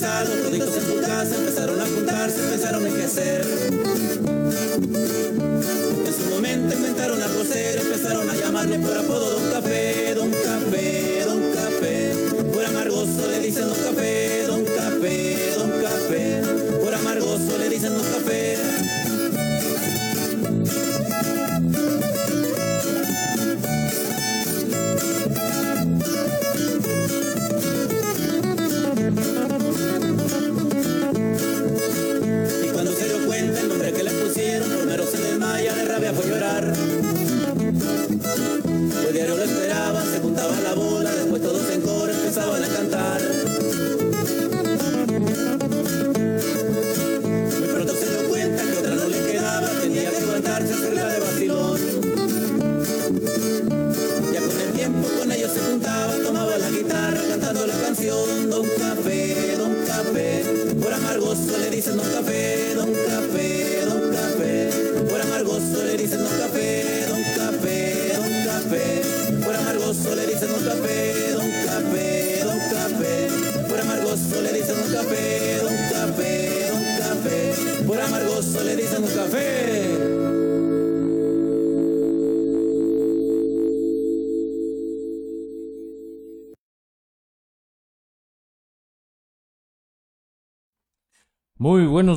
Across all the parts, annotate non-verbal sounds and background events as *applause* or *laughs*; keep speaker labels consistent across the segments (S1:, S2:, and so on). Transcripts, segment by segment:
S1: Cansados, toditos en su casa, empezaron a juntarse, pensaron en qué hacer. En su momento inventaron algo serio, empezaron a llamarle por apodo Don Café, Don Café, Don Café. Por amargoso le dicen Don Café, Don Café, Don Café. Por amargoso le dicen Don Café.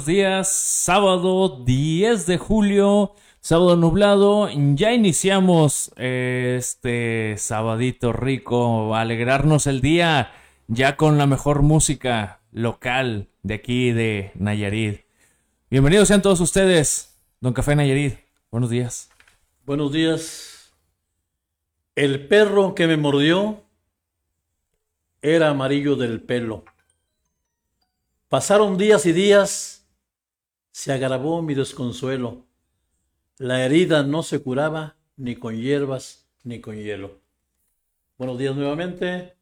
S2: Días, sábado 10 de julio, sábado nublado, ya iniciamos este sabadito rico, alegrarnos el día ya con la mejor música local de aquí de Nayarit. Bienvenidos sean todos ustedes, Don Café Nayarit, buenos días.
S3: Buenos días. El perro que me mordió era amarillo del pelo. Pasaron días y días, se agravó mi desconsuelo. La herida no se curaba ni con hierbas ni con hielo. Buenos días nuevamente.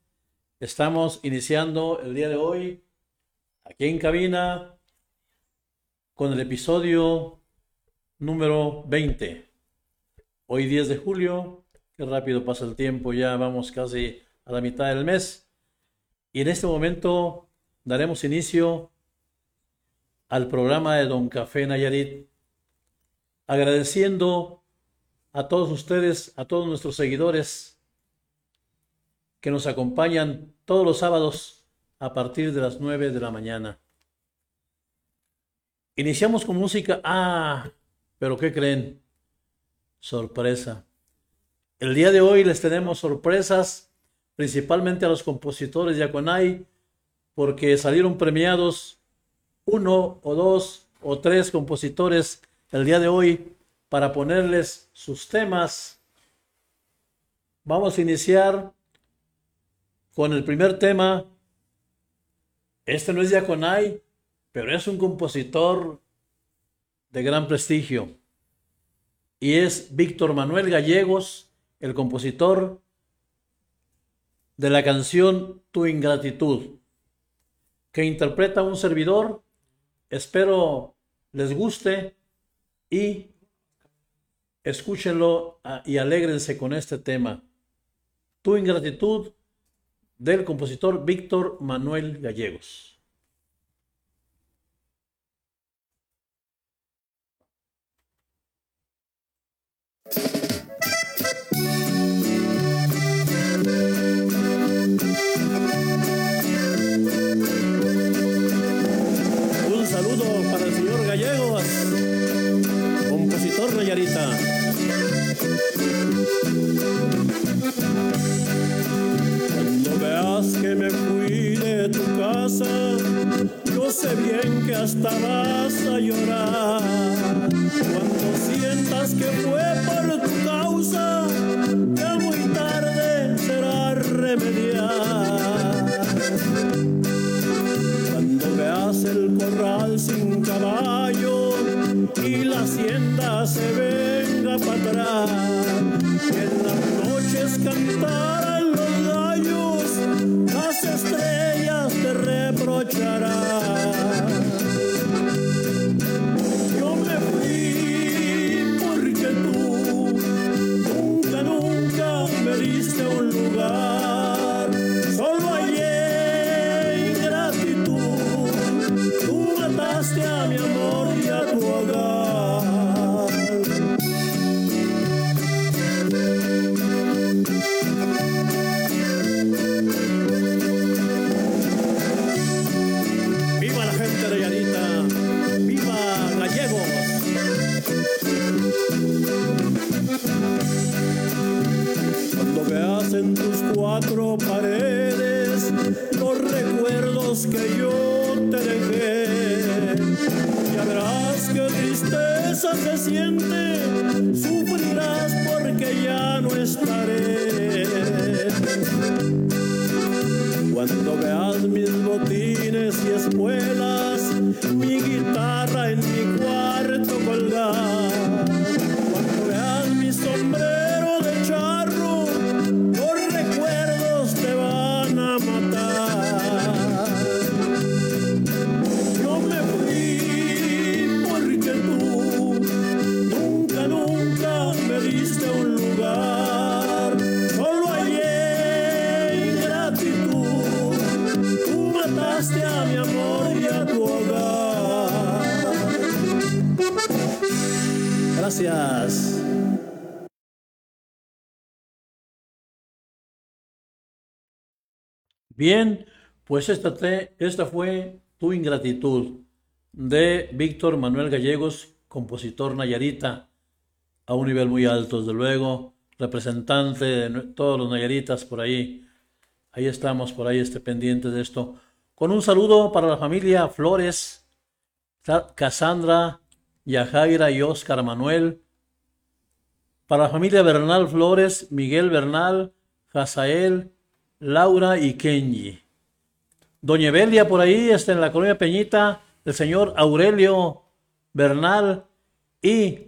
S3: Estamos iniciando el día de hoy aquí en cabina con el episodio número 20. Hoy 10 de julio, qué rápido pasa el tiempo, ya vamos casi a la mitad del mes. Y en este momento daremos inicio al programa de Don Café Nayarit, agradeciendo a todos ustedes, a todos nuestros seguidores que nos acompañan todos los sábados a partir de las 9 de la mañana. Iniciamos con música. Ah, pero ¿qué creen? Sorpresa. El día de hoy les tenemos sorpresas, principalmente a los compositores de Aconay, porque salieron premiados uno o dos o tres compositores el día de hoy para ponerles sus temas. Vamos a iniciar con el primer tema. Este no es de Aconay, pero es un compositor de gran prestigio. Y es Víctor Manuel Gallegos, el compositor de la canción Tu Ingratitud, que interpreta un servidor. Espero les guste y escúchenlo ah, y alégrense con este tema. Tu Ingratitud del compositor Víctor Manuel Gallegos.
S4: Sé bien que hasta vas a llorar. Cuando sientas que fue por tu causa, ya muy tarde será remediar. Cuando veas el corral sin caballo y la hacienda se venga para atrás. En las noches cantaran los gallos, las estrellas te reprocharán. Yo me fui porque tú nunca, nunca me diste un lugar.
S3: Bien, pues esta, esta fue Tu Ingratitud de Víctor Manuel Gallegos, compositor Nayarita, a un nivel muy alto, desde luego, representante de todos los Nayaritas por ahí. Ahí estamos, por ahí, este pendiente de esto. Con un saludo para la familia Flores, Ca- Cassandra, Yajaira y Óscar Manuel. Para la familia Bernal Flores, Miguel Bernal, Jazael, Laura y Kenji. Doña Evelia por ahí, está en la colonia Peñita, el señor Aurelio Bernal y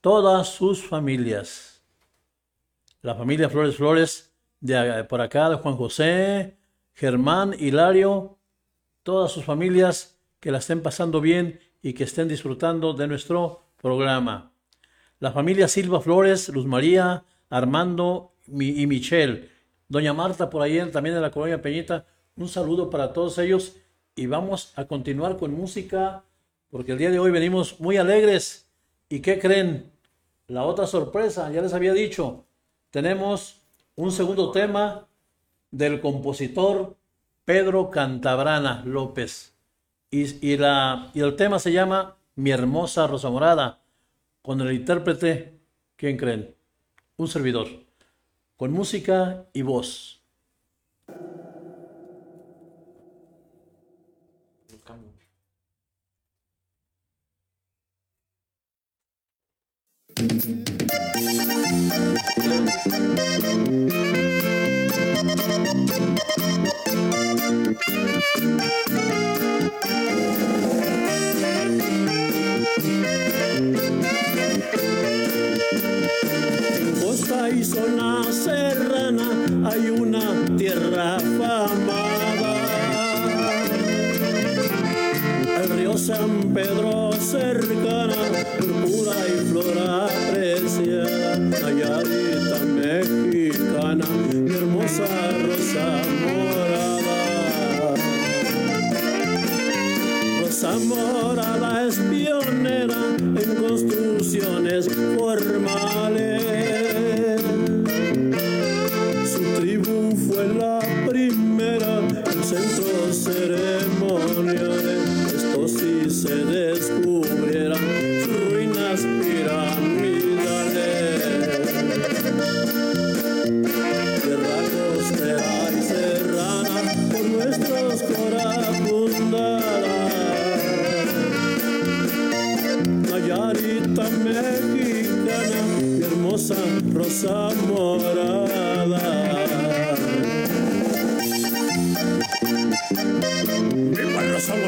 S3: todas sus familias. La familia Flores Flores, de por acá, de Juan José, Germán, Hilario, todas sus familias que la estén pasando bien y que estén disfrutando de nuestro programa. La familia Silva Flores, Luz María, Armando y Michelle. Doña Marta por ahí también en la colonia Peñita. Un saludo para todos ellos y vamos a continuar con música porque el día de hoy venimos muy alegres. ¿Y qué creen? La otra sorpresa, ya les había dicho, tenemos un segundo tema del compositor Pedro Cantabrana López. Y, y la, y el tema se llama Mi hermosa Rosa Morada, con el intérprete, ¿quién creen? Un servidor, con música y voz.
S4: Hay una tierra famada. El río San Pedro cercana, pura y flora preciada, Nayarita mexicana, mi hermosa rosa morada. Rosa Morada es pionera en construcciones formales.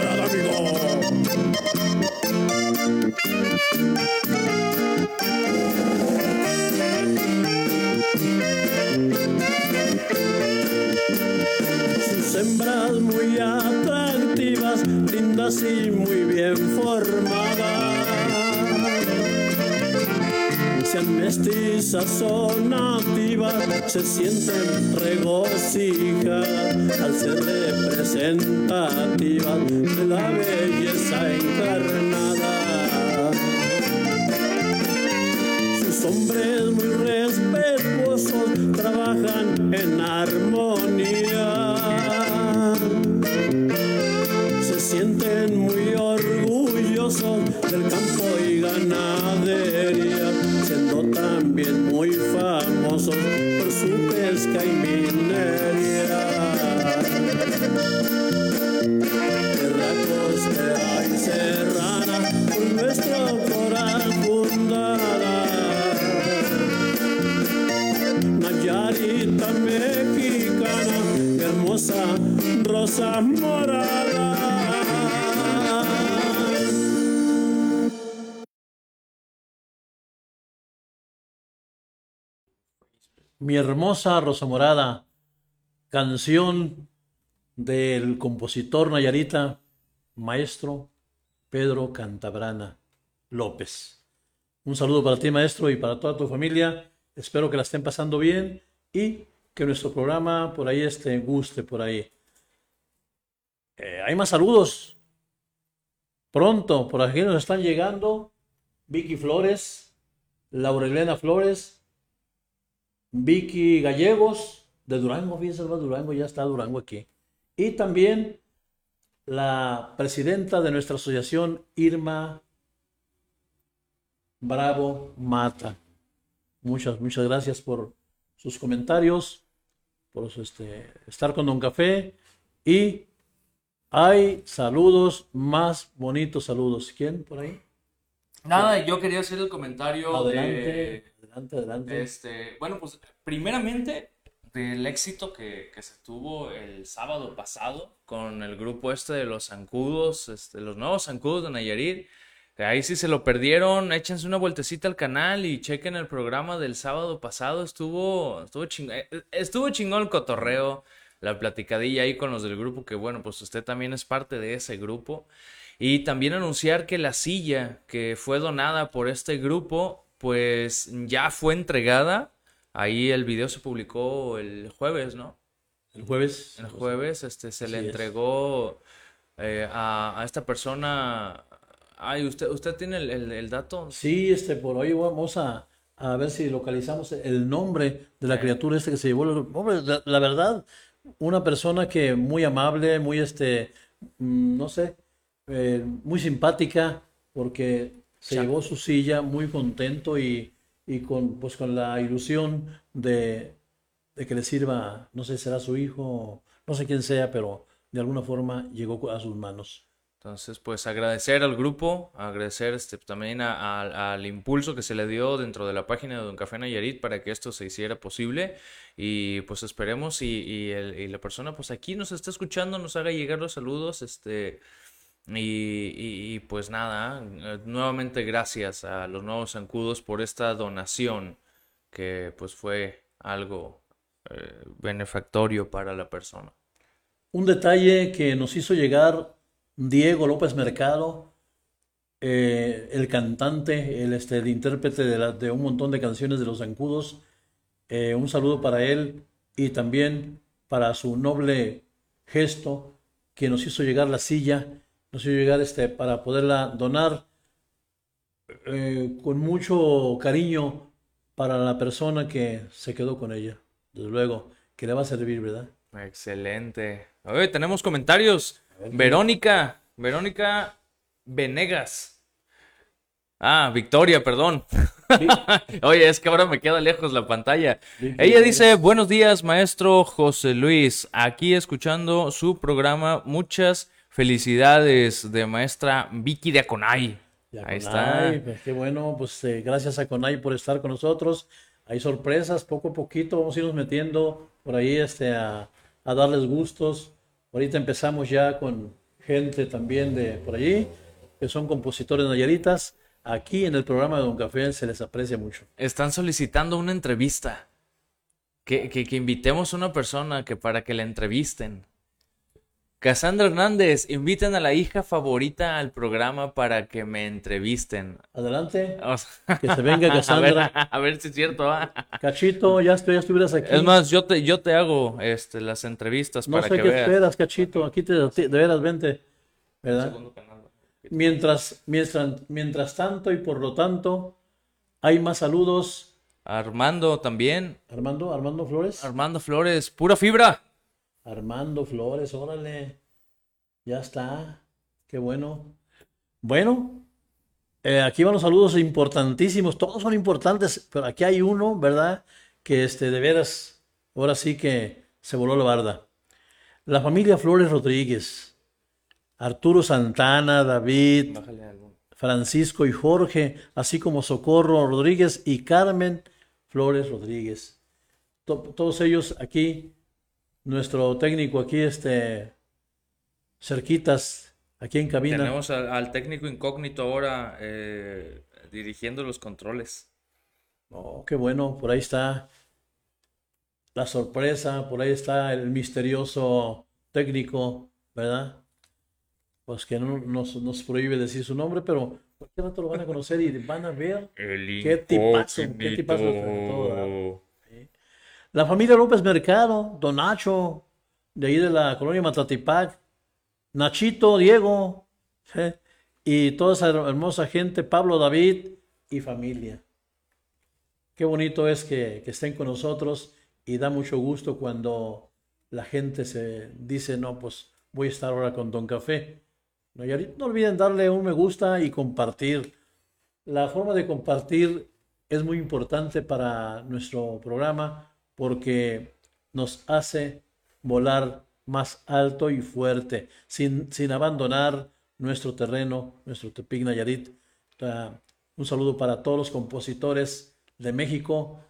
S4: Morada. ¡Viva la Rosa Morada, amigo. Sus hembras muy atractivas, lindas y muy bien formadas. Sean mestizas o se sienten regocijas al ser representativas de la belleza encarnada. Sus hombres muy respetuosos trabajan en armonía. Se sienten muy orgullosos del campo y ganadería, famosos por su pesca y minería. Tierra costera y serrana, por nuestro coral fundada. Nayarita mexicana, hermosa rosa
S3: Mi hermosa Rosa Morada, canción del compositor Nayarita, maestro Pedro Cantabrana López. Un saludo para ti, maestro, y para toda tu familia. Espero que la estén pasando bien y que nuestro programa por ahí esté guste por ahí. Eh, hay más saludos. Pronto, por aquí nos están llegando Vicky Flores, Laurelena Flores, Vicky Gallegos de Durango, fíjense, hermano, Durango, ya está Durango aquí. Y también la presidenta de nuestra asociación, Irma Bravo Mata. Muchas, muchas gracias por sus comentarios, por su, este, estar con Don Café. Y hay saludos, más bonitos saludos. ¿Quién por ahí?
S2: Nada, yo quería hacer el comentario
S3: Adelante,
S2: de...
S3: adelante, adelante.
S2: Este, bueno, pues primeramente del éxito que, que se tuvo el sábado pasado con el grupo este de los zancudos, este, los nuevos zancudos de Nayarit. Ahí si se lo perdieron, échense una vueltecita al canal y chequen el programa del sábado pasado. Estuvo, estuvo, ching- eh, estuvo chingón el cotorreo, la platicadilla ahí con los del grupo, que bueno, pues usted también es parte de ese grupo. Y también anunciar que la silla que fue donada por este grupo, pues ya fue entregada. Ahí el video se publicó el jueves, ¿no?
S3: El jueves.
S2: El jueves este, se le entregó eh, a, a esta persona. Ay, ¿usted, usted tiene el, el- el dato?
S3: Sí, este, por hoy vamos a, a ver si localizamos el nombre de la criatura este que se llevó. Hombre, la, la verdad, una persona que muy amable, muy, este, mm, no sé, eh, muy simpática, porque se
S2: Cha-
S3: llevó su silla muy contento y, y con, pues, con la ilusión de, de que le sirva, no sé, será su hijo, no sé quién sea, pero de alguna forma llegó a sus manos.
S2: Entonces, pues agradecer al grupo, agradecer este, también a- a- al impulso que se le dio dentro de la página de Don Café Nayarit para que esto se hiciera posible. Y pues esperemos y, y el- y la persona pues aquí nos está escuchando, nos haga llegar los saludos. Este, y, y- pues nada, eh, nuevamente gracias a los nuevos zancudos por esta donación que pues fue algo eh, benefactorio para la persona.
S3: Un detalle que nos hizo llegar Diego López Mercado, eh, el cantante, el, este, el intérprete de, la- de un montón de canciones de Los Zancudos. Un saludo para él y también para su noble gesto que nos hizo llegar la silla, nos hizo llegar este, para poderla donar eh, con mucho cariño para la persona que se quedó con ella. Desde luego, que le va a servir, ¿verdad?
S2: Excelente. Oye, tenemos comentarios. Verónica, Verónica Venegas. Ah, Victoria, perdón. *laughs* Oye, es que ahora me queda lejos la pantalla. Ella dice, buenos días, maestro José Luis. Aquí escuchando su programa. Muchas felicidades de maestra Vicky de Aconay. Ahí está.
S3: pues, qué bueno, pues eh, gracias a Conay por estar con nosotros. Hay sorpresas, poco a poquito vamos a irnos metiendo por ahí este, a, a darles gustos. Ahorita empezamos ya con gente también de por allí, que son compositores nayaritas. Aquí en el programa de Don Café se les aprecia mucho.
S2: Están solicitando una entrevista. Que, que, que invitemos a una persona que para que la entrevisten. Cassandra Hernández, inviten a la hija favorita al programa para que me entrevisten.
S3: Adelante,
S2: O sea,
S3: que se venga *laughs*
S2: a, ver,
S3: Cassandra.
S2: a ver si es cierto. ¿ah?
S3: Cachito, ya, estoy, ya estuvieras aquí.
S2: Es más, yo te, yo te hago este, las entrevistas
S3: no
S2: para
S3: sé
S2: que
S3: qué
S2: veas.
S3: esperas, Cachito. Aquí te, de veras, vente. ¿Verdad? Mientras, mientras, mientras tanto y por lo tanto, hay más saludos.
S2: Armando también.
S3: Armando, Armando Flores.
S2: Armando Flores, pura fibra.
S3: Armando Flores, órale. Ya está. Qué bueno. Bueno, eh, aquí van los saludos importantísimos. Todos son importantes, pero aquí hay uno, ¿verdad? Que este, de veras, ahora sí que se voló la barda. La familia Flores Rodríguez. Arturo Santana, David. Francisco y Jorge, así como Socorro Rodríguez y Carmen Flores Rodríguez. To- todos ellos aquí, nuestro técnico aquí, este, cerquitas, aquí en cabina.
S2: Tenemos al, al técnico incógnito ahora eh, dirigiendo los controles.
S3: Oh, qué bueno, por ahí está la sorpresa, por ahí está el misterioso técnico, ¿verdad? Pues que no nos, nos prohíbe decir su nombre, pero cualquier rato lo van a conocer y van a ver *laughs*
S2: El
S3: Qué tipazo, qué tipazo de todo. La familia López Mercado, Don Nacho, de ahí de la colonia Matatipac, Nachito, Diego, ¿eh? y toda esa her- hermosa gente, Pablo David y familia. Qué bonito es que, estén con nosotros y da mucho gusto cuando la gente se dice, no, pues voy a estar ahora con Don Café. No, no olviden darle un me gusta y compartir. La forma de compartir es muy importante para nuestro programa porque nos hace volar más alto y fuerte, sin, sin abandonar nuestro terreno, nuestro Tepic Nayarit. Ah, Un saludo para todos los compositores de México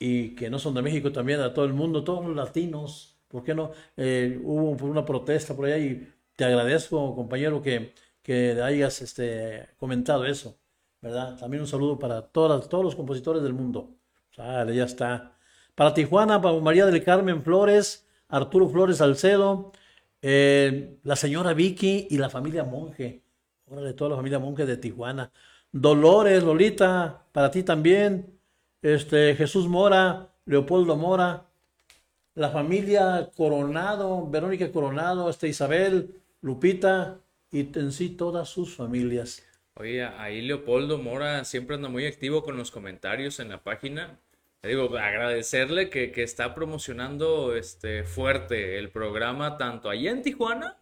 S3: y que no son de México también, a todo el mundo, todos los latinos. ¿Por qué no? Eh, hubo una protesta por allá y te agradezco, compañero, que, que hayas este, comentado eso, ¿verdad? También un saludo para todas, todos los compositores del mundo. Sale, ya está. Para Tijuana, para María del Carmen Flores, Arturo Flores Salcedo, eh, la señora Vicky y la familia Monje. Órale, toda la familia Monje de Tijuana. Dolores, Lolita, para ti también. Este, Jesús Mora, Leopoldo Mora, la familia Coronado, Verónica Coronado, este Isabel, Lupita y en sí todas sus familias.
S2: Oye, ahí Leopoldo Mora siempre anda muy activo con los comentarios en la página. Digo, agradecerle que, que está promocionando este fuerte el programa tanto allá en Tijuana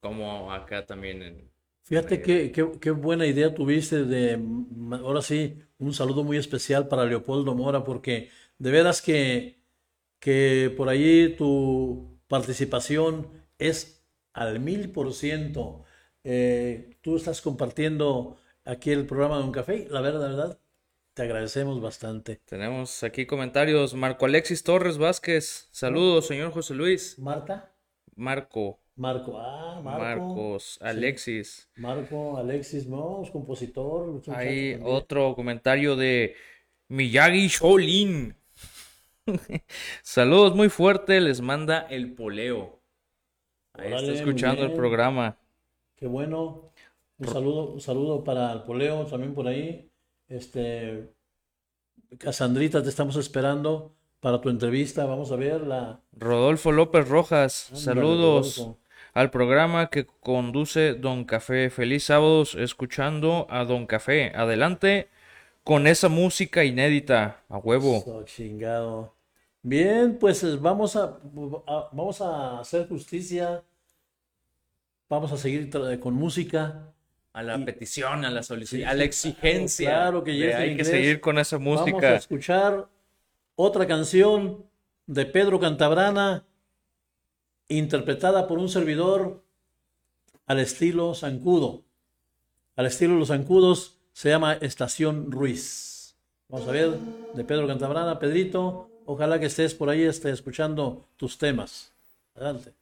S2: como acá también en...
S3: Fíjate qué, qué, qué buena idea tuviste de, ahora sí, un saludo muy especial para Leopoldo Mora, porque de veras que, que por allí tu participación es al mil por ciento. Eh, tú estás compartiendo aquí el programa de Un Café, la verdad, la verdad, te agradecemos bastante.
S2: Tenemos aquí comentarios. Marco Alexis Torres Vázquez. Saludos, señor José Luis.
S3: Marta,
S2: Marco.
S3: Marco, ah, Marco,
S2: Marcos.
S3: sí.
S2: Alexis.
S3: Marco, Alexis, no, es compositor.
S2: Hay
S3: también.
S2: otro comentario de Miyagi Shaolin. *laughs* Saludos muy fuerte, les manda el poleo. Ahí está
S3: Órale,
S2: escuchando el programa.
S3: Qué bueno. Un saludo, un saludo para el poleo también por ahí. Este, Casandrita, te estamos esperando para tu entrevista. Vamos a ver la.
S2: Rodolfo López Rojas, saludos
S3: Rodolfo.
S2: al programa que conduce Don Café. Feliz sábados escuchando a Don Café. Adelante con esa música inédita, a huevo.
S3: So, chingado. Bien, pues vamos a, a- vamos a hacer justicia. Vamos a seguir con música.
S2: A la
S3: Y-
S2: petición, a la solicitud,
S3: Sí,
S2: a la exigencia.
S3: claro que
S2: de
S3: yes
S2: hay que
S3: inglés.
S2: seguir con esa
S3: Vamos a
S2: música.
S3: escuchar otra canción de Pedro Cantabrana, interpretada por un servidor al estilo Zancudo. Al estilo Los Zancudos se llama Estación Ruiz. Vamos a ver, de Pedro Cantabrana, Pedrito, ojalá que estés por ahí esté escuchando tus temas. Adelante.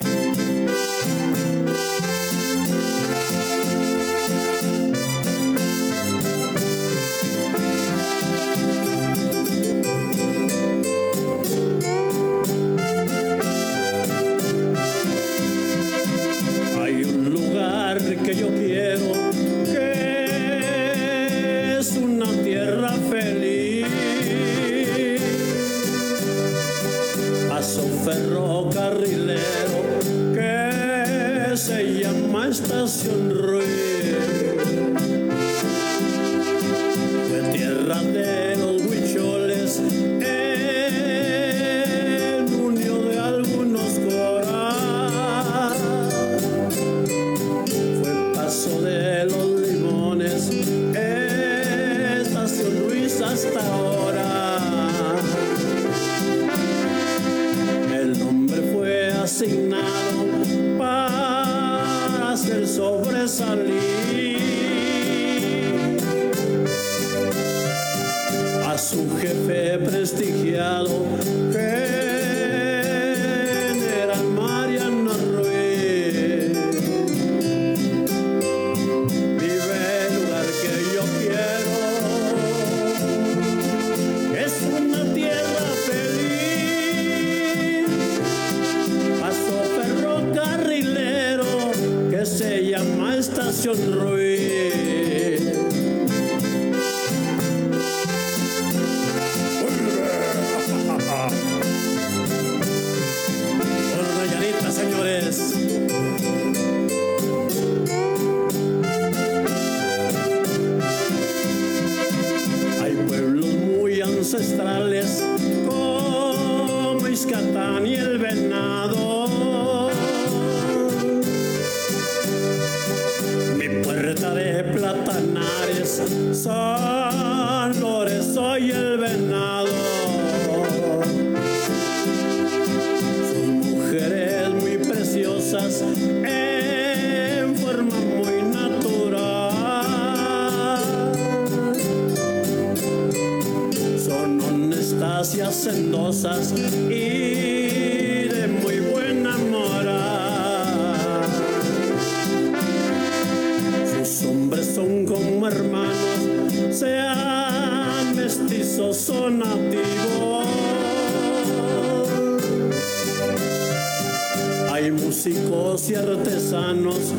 S4: Hay músicos y artesanos,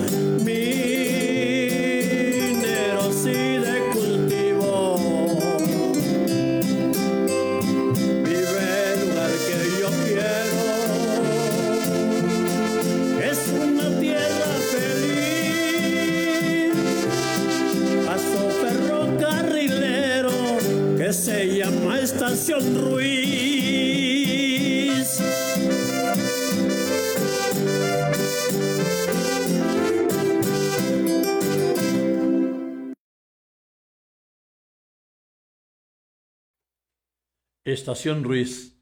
S3: Estación Ruiz.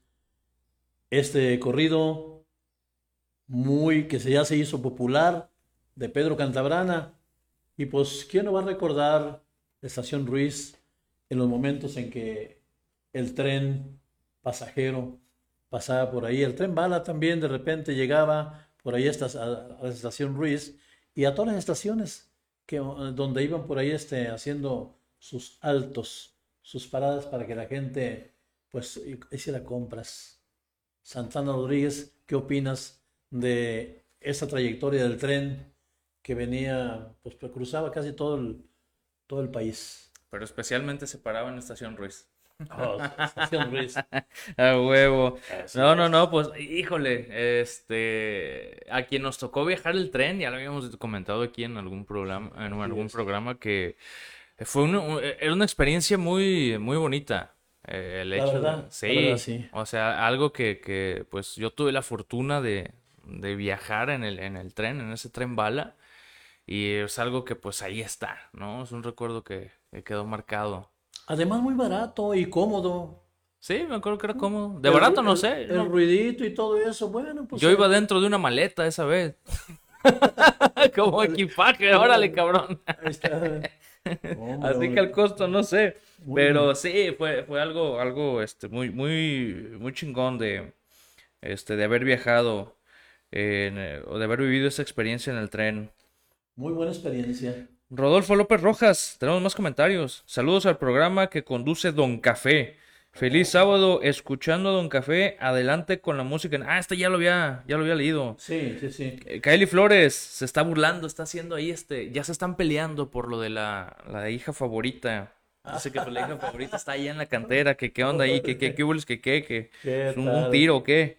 S3: Este corrido muy que se ya se hizo popular de Pedro Cantabrana. Y pues, ¿quién no va a recordar Estación Ruiz en los momentos en que el tren pasajero pasaba por ahí? El tren bala también de repente llegaba por ahí a la Estación Ruiz y a todas las estaciones que, donde iban por ahí este, haciendo sus altos, sus paradas para que la gente pues hiciera compras. Santana Rodríguez, ¿qué opinas de esa trayectoria del tren que venía, pues cruzaba casi todo el, todo el país?
S2: Pero especialmente se paraba en Estación Ruiz.
S3: Oh, Estación Ruiz. *laughs*
S2: A huevo.
S3: Así
S2: No, no,
S3: es.
S2: no, pues, híjole, este, a quien nos tocó viajar el tren, ya lo habíamos comentado aquí en algún programa, en algún programa que fue una, un- era una experiencia muy, muy bonita. Eh, el
S3: La
S2: hecho,
S3: verdad, la
S2: sí,
S3: verdad, sí.
S2: o sea, algo que, que, pues, yo tuve la fortuna de, de viajar en el, en el tren, en ese tren bala, y es algo que, pues, ahí está, ¿no? Es un recuerdo que, que quedó marcado.
S3: Además, muy barato y cómodo.
S2: Sí, me acuerdo que era cómodo. De
S3: El
S2: barato no
S3: el-
S2: sé.
S3: El,
S2: no-
S3: ruidito y todo eso, bueno, pues.
S2: Yo
S3: eh,
S2: iba dentro de una maleta esa vez. *laughs* *laughs* Como equipaje, órale, cabrón.
S3: ahí está. Hombre,
S2: Así que al costo no sé. Pero sí, fue, fue algo, algo este, muy, muy, muy chingón de, este, de haber viajado en, eh, o de haber vivido esa experiencia en el tren.
S3: Muy buena experiencia.
S2: Rodolfo López Rojas, tenemos más comentarios. Saludos al programa que conduce Don Café. Feliz sábado, escuchando a Don Café. Adelante con la música. Ah, este ya lo había, ya lo había leído.
S3: Sí, sí, sí.
S2: Eh, Kylie Flores se está burlando, está haciendo ahí este, ya se están peleando por lo de la, la hija favorita. Dice que pues, la hija favorita está allá en la cantera, que qué onda ahí, que qué, qué que qué, que
S3: ¿Qué
S2: es un, tiro qué.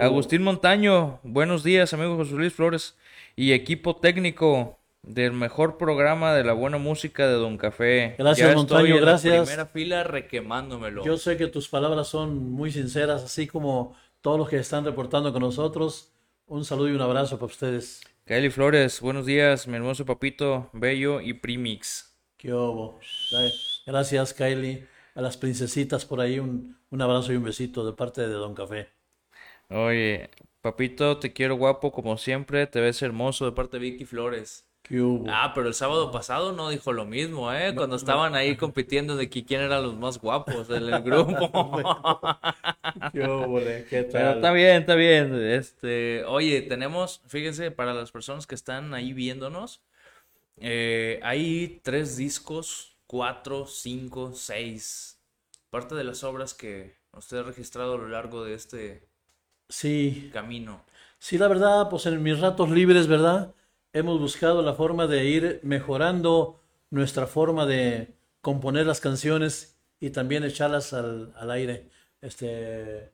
S2: Agustín Montaño, buenos días, amigo José Luis Flores y equipo técnico del mejor programa de la buena música de Don Café.
S3: Gracias,
S2: Ya
S3: Montaño,
S2: estoy en
S3: gracias.
S2: La primera fila requemándomelo.
S3: Yo sé que tus palabras son muy sinceras, así como todos los que están reportando con nosotros. Un saludo y un abrazo para ustedes.
S2: Kylie Flores, buenos días, mi hermoso papito, bello y primix.
S3: Qué obo. Gracias, Kylie. A las princesitas por ahí, un, un abrazo y un besito de parte de Don Café.
S2: Oye, papito, te quiero guapo como siempre, te ves hermoso de parte de Vicky Flores.
S3: Qué hubo.
S2: Ah, pero el sábado pasado no dijo lo mismo, ¿eh? Cuando estaban ahí compitiendo de que quién eran los más guapos del grupo. *laughs*
S3: Qué óvole, qué
S2: Pero
S3: tal.
S2: está bien, está bien. Este, oye, tenemos, fíjense, para las personas que están ahí viéndonos, eh, hay tres discos, cuatro, cinco, seis. Parte de las obras que usted ha registrado a lo largo de este
S3: Sí,
S2: camino.
S3: sí, la verdad, pues en mis ratos libres, ¿verdad? Hemos buscado la forma de ir mejorando nuestra forma de componer las canciones y también echarlas al, al aire. Este,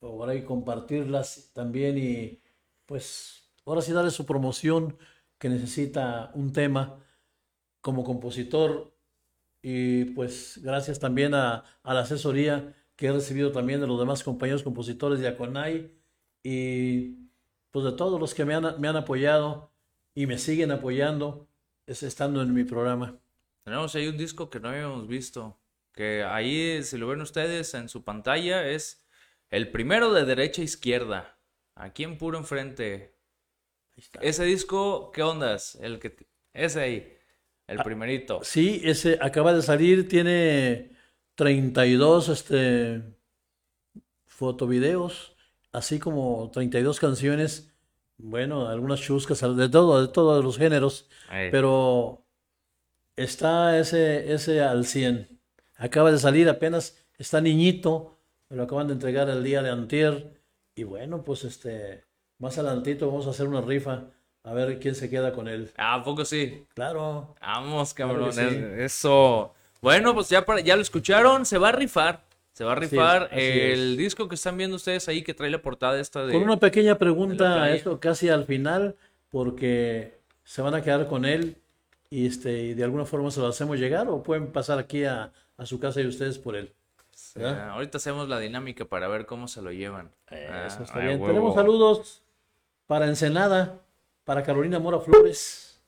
S3: por ahí compartirlas también y pues ahora sí darle su promoción que necesita un tema como compositor y pues gracias también a, a la asesoría que he recibido también de los demás compañeros compositores de Aconai y pues de todos los que me han, me han apoyado y me siguen apoyando es estando en mi programa.
S2: Tenemos ahí un disco que no habíamos visto. Que ahí, si lo ven ustedes en su pantalla, es el primero de derecha a izquierda. Aquí en puro enfrente. Ese disco, ¿qué ondas? El que ese ahí, el primerito.
S3: Sí, ese acaba de salir, tiene 32 este, fotovideos, así como 32 canciones, bueno, algunas chuscas, de todo, de todos los géneros,
S2: Ahí.
S3: pero está ese, ese al 100. Acaba de salir apenas, está niñito, me lo acaban de entregar el día de antier, y bueno, pues este, más adelantito vamos a hacer una rifa, a ver quién se queda con él.
S2: Ah, ¿a poco sí?
S3: Claro.
S2: Vamos, cabrón.
S3: sí.
S2: Eso. Bueno, pues ya, para- ya lo escucharon. Se va a rifar. Se va a
S3: es,
S2: rifar el
S3: es.
S2: disco que están viendo ustedes ahí que trae la portada esta de...
S3: Con una pequeña pregunta, esto casi al final, porque se van a quedar con él y, este, y de alguna forma se lo hacemos llegar o pueden pasar aquí a, a su casa y ustedes por él.
S2: Ah, ahorita hacemos la dinámica para ver cómo se lo llevan. Ah,
S3: Eso está
S2: ay,
S3: bien.
S2: huevo.
S3: Tenemos saludos para Ensenada, para Carolina Mora Flores,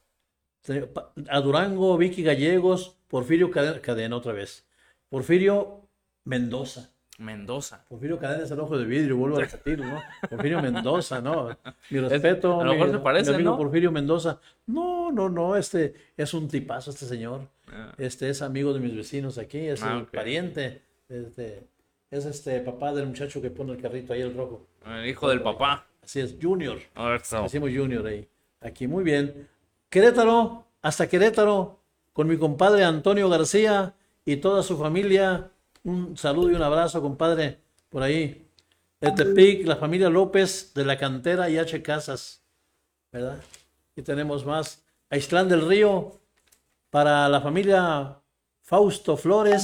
S3: a Durango, Vicky Gallegos, Porfirio Cadena, Cadena otra vez, Porfirio Mendoza.
S2: Mendoza.
S3: Porfirio Cadena es el ojo de vidrio, vuelvo a repetir, ¿no? Porfirio Mendoza, ¿no? Mi respeto,
S2: a lo mejor
S3: mi,
S2: se parecen,
S3: mi amigo
S2: ¿no?
S3: Porfirio Mendoza. No, no, no, este es un tipazo este señor.
S2: Ah.
S3: Este es amigo de mis vecinos aquí, es
S2: Ah,
S3: pariente. Este, es este papá del muchacho que pone el carrito ahí, el rojo.
S2: El hijo del papá.
S3: Así es, Junior.
S2: Eso.
S3: Decimos Junior ahí. Aquí, muy bien. Querétaro, hasta Querétaro, con mi compadre Antonio García y toda su familia. Un saludo y un abrazo, compadre, por ahí. De Tepic, la familia López de la cantera y H. Casas, ¿verdad? Y tenemos más. A Islán del Río, para la familia Fausto Flores,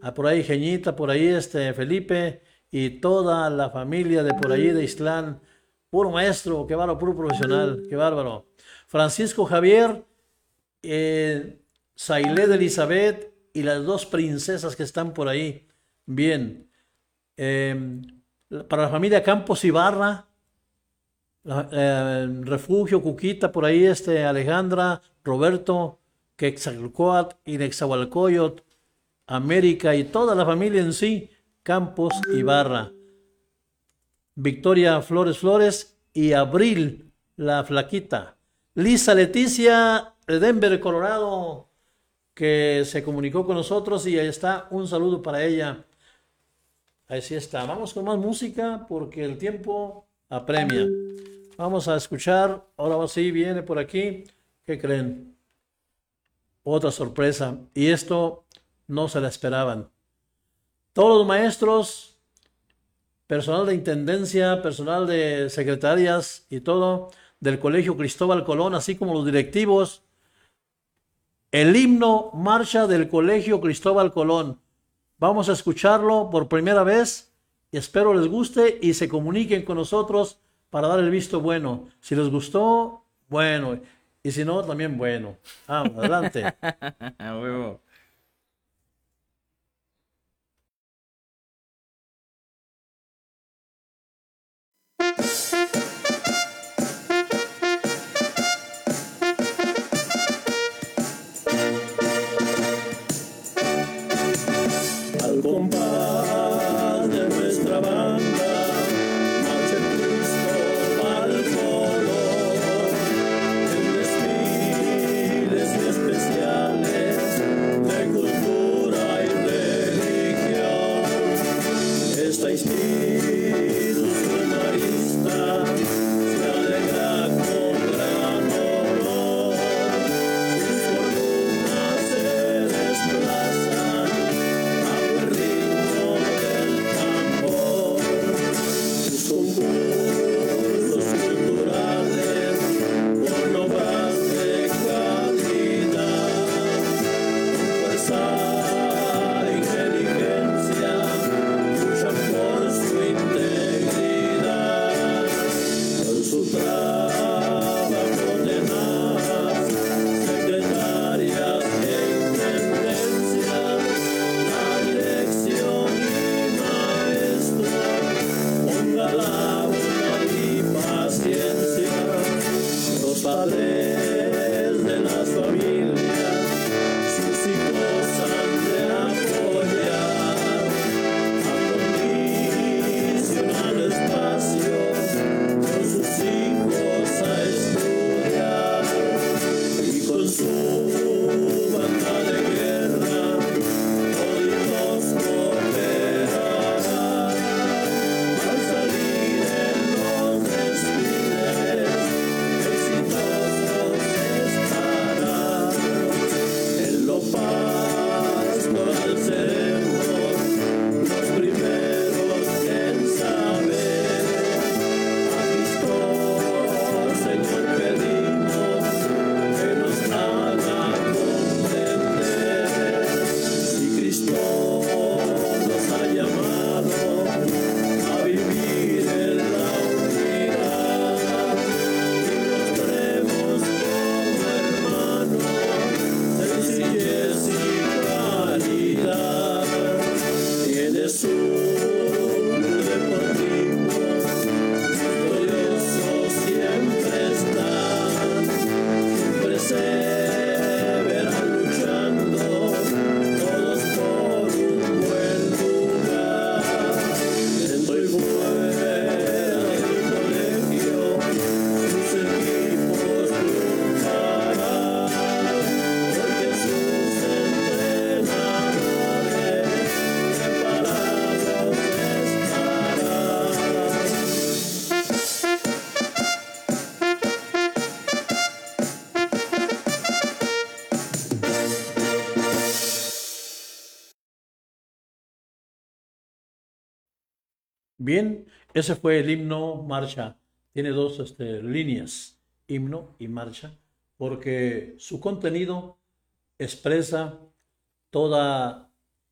S3: a por ahí Geñita, por ahí este Felipe y toda la familia de por ahí de Islán. Puro maestro, qué bárbaro, puro profesional, qué bárbaro. Francisco Javier, eh, de Elizabeth y las dos princesas que están por ahí. Bien. Eh, para la familia Campos Ibarra, eh, Refugio, Cuquita, por ahí este, Alejandra, Roberto, Quetzalcoatl y Nexahualcoyot, América y toda la familia en sí, Campos Ibarra. Victoria Flores Flores y Abril, la flaquita. Lisa Leticia de Denver, Colorado, que se comunicó con nosotros y ahí está un saludo para ella. Así está. Vamos con más música porque el tiempo apremia. Vamos a escuchar. Ahora sí viene por aquí. ¿Qué creen? Otra sorpresa. Y esto no se la esperaban. Todos los maestros, personal de intendencia, personal de secretarias y todo del Colegio Cristóbal Colón, así como los directivos, el himno marcha del Colegio Cristóbal Colón. Vamos a escucharlo por primera vez
S4: Y espero les guste y se comuniquen con nosotros para dar el visto bueno. Si les gustó, bueno. Y si no, también bueno. Vamos, adelante. *laughs* Bien, ese fue el himno marcha. Tiene dos este, líneas, himno y marcha, porque su contenido expresa todos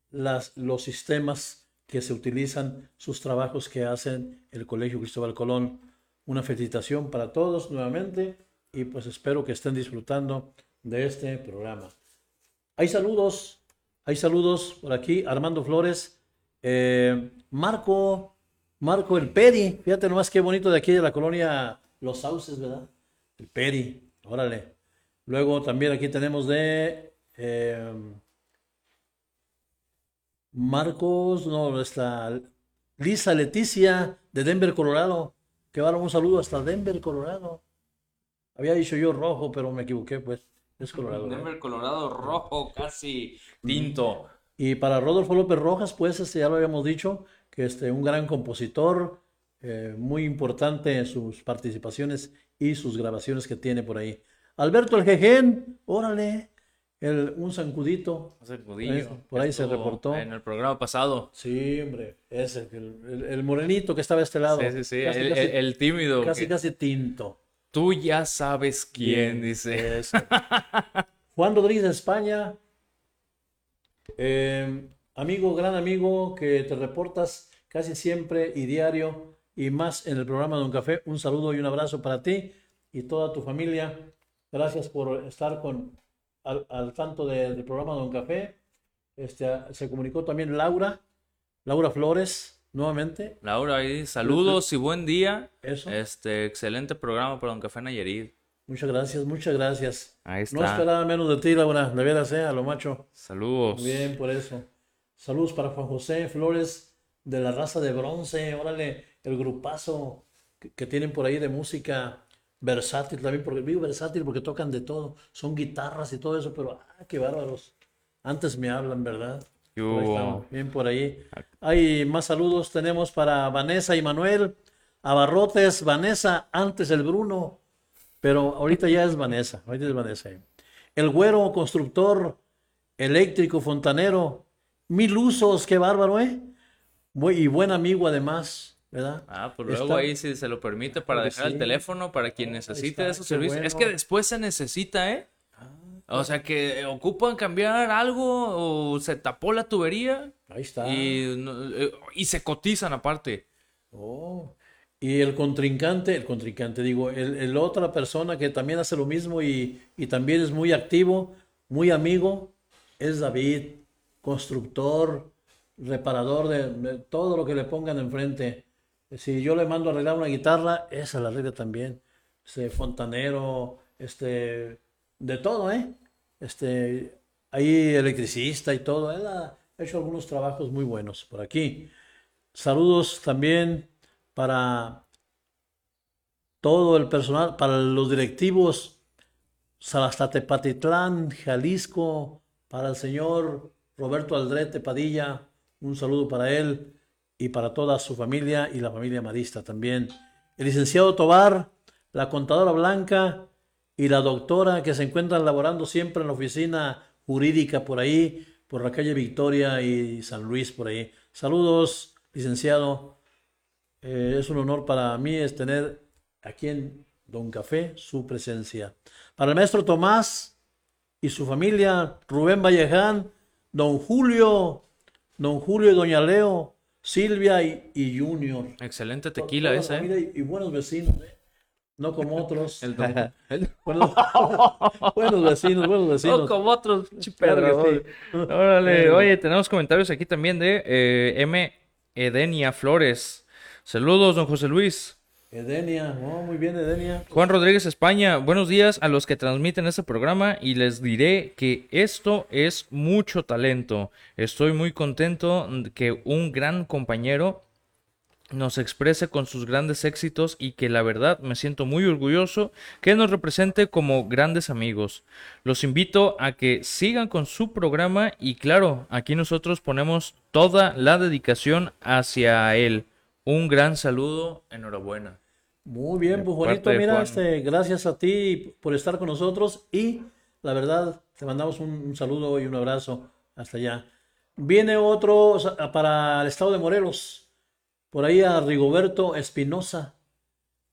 S4: los sistemas que se utilizan, sus trabajos que hacen el Colegio Cristóbal Colón. Una felicitación para todos nuevamente y pues espero que estén disfrutando de este programa. Hay saludos, hay saludos por aquí. Armando Flores, eh, Marco, Marco el Peri, fíjate nomás qué bonito de aquí de la colonia Los Sauces, ¿verdad? El Peri, órale. Luego también aquí tenemos de eh, Marcos, no, esta Lisa Leticia de Denver, Colorado. Que va un saludo hasta Denver, Colorado. Había dicho yo rojo, pero me equivoqué, pues. Es Colorado.
S2: Denver, Colorado, rojo, casi tinto.
S4: Y para Rodolfo López Rojas, pues este, ya lo habíamos dicho, que este, un gran compositor, eh, muy importante en sus participaciones y sus grabaciones que tiene por ahí. Alberto el Jejen, órale, el, un zancudito.
S2: Hace judillo.
S4: Eh, por ahí se reportó.
S2: En el programa pasado.
S4: Sí, hombre, ese, el, el- el morenito que estaba a este lado.
S2: Sí, sí, sí.
S4: Casi,
S2: el,
S4: casi-
S2: el- el tímido.
S4: casi,
S2: que,
S4: casi tinto.
S2: Tú ya sabes quién, dice.
S4: Eso. *laughs* Juan Rodríguez de España, eh, amigo, gran amigo, que te reportas
S3: casi siempre y diario y más en el programa de Un Café. Un saludo y un abrazo para ti y toda tu familia. Gracias por estar con, al, al tanto de- del programa de Un Café. Este, se comunicó también Laura, Laura Flores, nuevamente.
S2: Laura, ahí, saludos y buen día.
S3: Eso.
S2: Este, excelente programa para Don Café Nayarit.
S3: Muchas gracias, muchas gracias.
S2: Ahí
S3: No
S2: está.
S3: esperaba menos de ti, Laura, de veras, eh, a lo macho.
S2: Saludos.
S3: Bien, por eso. Saludos para Juan José Flores de la raza de bronce. Órale, el grupazo que, que tienen por ahí de música versátil también, porque digo versátil porque tocan de todo. Son guitarras y todo eso, pero ah, qué bárbaros. Antes me hablan, ¿verdad? Estamos, Bien por ahí. Hay más saludos. Tenemos para Vanessa y Manuel. Abarrotes, Vanessa, antes el Bruno. Pero ahorita ya es Vanessa. Ahorita es Vanessa. El güero constructor, eléctrico, fontanero. Mil usos, qué bárbaro, ¿eh? Muy, y buen amigo además, ¿verdad?
S2: Ah, pues luego
S3: Está-
S2: ahí si se lo permite para
S3: que
S2: dejar el teléfono para quien necesite
S3: está,
S2: esos servicios. Es que después se necesita, ¿eh? O sea que ocupan cambiar algo o se tapó la tubería
S3: Ahí está.
S2: y, eh, y se cotizan aparte.
S3: Oh, Y el contrincante, el contrincante, digo, el, el otra persona que también hace lo mismo y, y también es muy activo, muy amigo, es David, constructor, reparador de, todo lo que le pongan enfrente. Si yo le mando a arreglar una guitarra, esa la arregla también. Este, fontanero, este, de todo, ¿eh? Este, ahí electricista y todo. Él ha hecho algunos trabajos muy buenos por aquí. Saludos también para todo el personal, para los directivos, hasta Tepatitlán, Jalisco, para el señor Roberto Aldrete Padilla, un saludo para él y para toda su familia y la familia Marista también. El licenciado Tobar, la contadora Blanca y la doctora que se encuentran laborando siempre en la oficina jurídica por ahí, por la calle Victoria y San Luis por ahí. Saludos, licenciado. Eh, es un honor para mí es tener aquí en Don Café su presencia. Para el maestro Tomás y su familia, Rubén Valleján, Don Julio, Don Julio y Doña Leo, Silvia y, y Junior.
S2: Excelente tequila
S3: Toda
S2: ese. ¿eh?
S3: y, y buenos vecinos, ¿eh? no como otros.
S2: El don- el- *laughs*
S3: buenos, *laughs* buenos vecinos, buenos vecinos.
S2: No como otros
S3: que sí.
S2: Órale,
S3: Bueno.
S2: oye, tenemos comentarios aquí también de eh, M. Edenia Flores. Saludos, don José Luis.
S3: Edenia, muy bien, Edenia.
S2: Juan Rodríguez España, buenos días a los que transmiten este programa y les diré que esto es mucho talento. Estoy muy contento que un gran compañero nos exprese con sus grandes éxitos y que la verdad me siento muy orgulloso que nos represente como grandes amigos. Los invito a que sigan con su programa y claro, aquí nosotros ponemos toda la dedicación hacia él. Un gran saludo, enhorabuena.
S3: Muy bien,
S2: De
S3: pues mira, este, gracias a ti por estar con nosotros y la verdad, te mandamos un, un saludo y un abrazo hasta allá. Viene otro para el estado de Morelos, por ahí a Rigoberto Espinosa,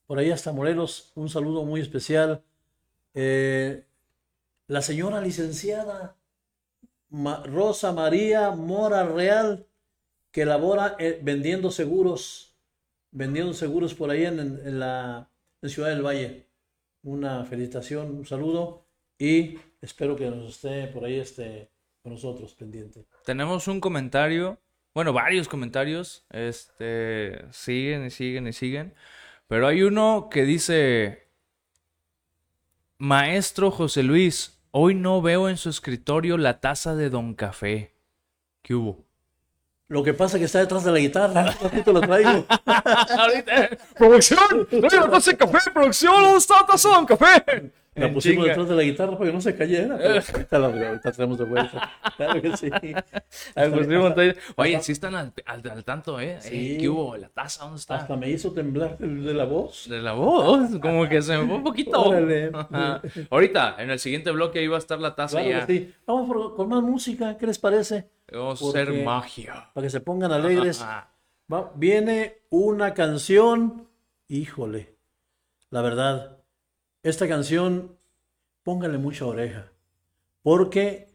S3: por ahí hasta Morelos, un saludo muy especial. Eh, la señora licenciada Rosa María Mora Real, que labora eh, vendiendo seguros vendiendo seguros por ahí en, la Ciudad del Valle. Una felicitación, un saludo y espero que nos esté por ahí este, con nosotros pendiente.
S2: Tenemos un comentario, bueno, varios comentarios, este, siguen y siguen y siguen, pero hay uno que dice, Maestro José Luis, hoy no veo en su escritorio la taza de Don Café. ¿Qué hubo?
S3: Lo que pasa es que está detrás de la guitarra, *laughs* un ratito lo traigo. *laughs*
S2: Ahorita, ¡Producción! ¡No de café! ¡Producción! ¿Dónde está de Don Café?
S3: La pusimos detrás de la guitarra para que no se cayera. pero *laughs* ahorita la ahorita traemos de vuelta. Claro que sí.
S2: Montaña. Oye, sí están al, al- al tanto, ¿eh?
S3: Sí.
S2: Eh, ¿Qué hubo? ¿La taza dónde está?
S3: Hasta me hizo temblar de, de la voz.
S2: De la voz, como que se me fue un poquito. *laughs* Ahorita, en el siguiente bloque ahí va a estar la taza
S3: Claro
S2: ya.
S3: que sí. Vamos por- con más música, ¿qué les parece?
S2: Vamos a hacer magia.
S3: Para que se pongan alegres.
S2: Ajá. *laughs*
S3: Va- viene una canción, híjole, la verdad, esta canción, póngale mucha oreja, porque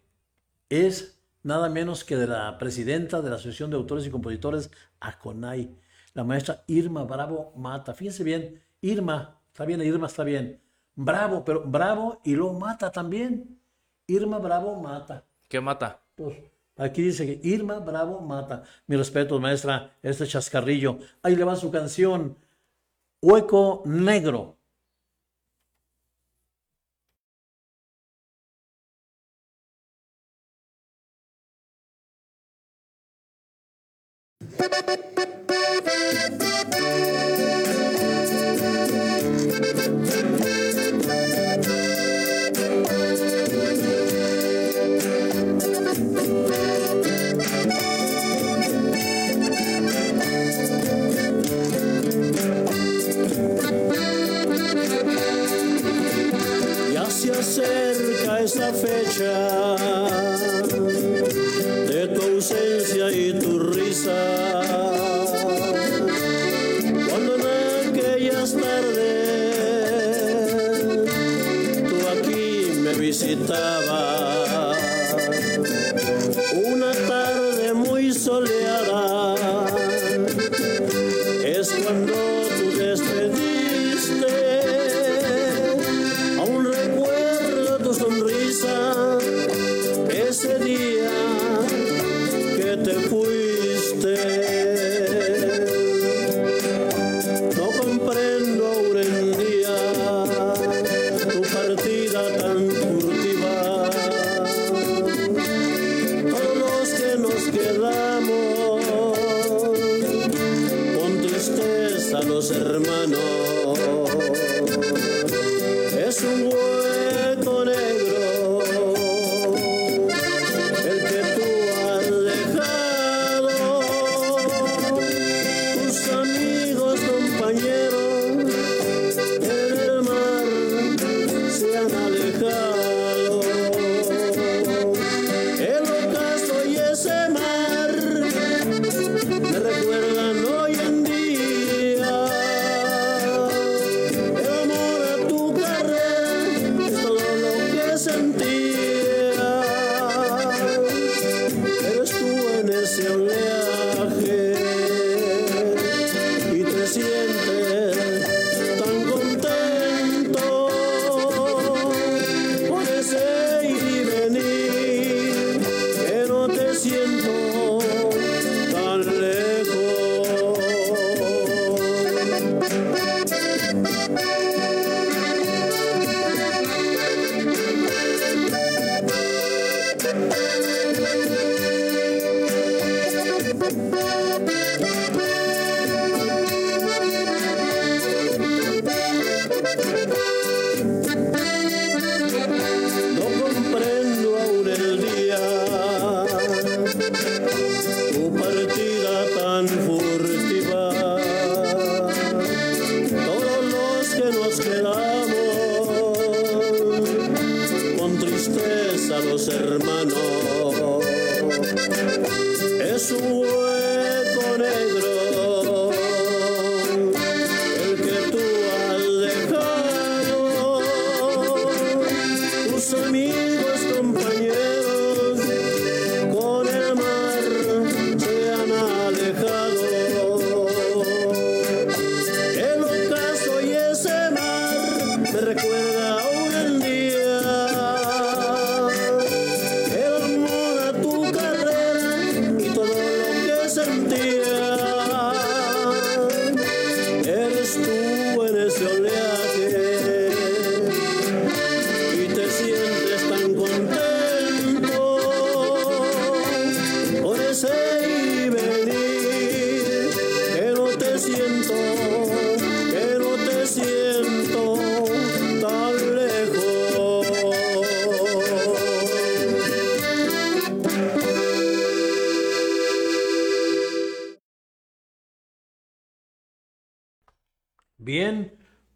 S3: es
S4: nada menos que de la presidenta de la Asociación de Autores y Compositores, ACONAI, la maestra Irma Bravo Mata. Fíjense bien, Irma, está bien, Irma está bien. Bravo, pero Bravo y luego Mata también. Irma Bravo Mata.
S2: ¿Qué mata?
S4: Pues, aquí dice que Irma Bravo Mata. Mi respeto, maestra, este chascarrillo. Ahí le va su canción, Hueco Negro.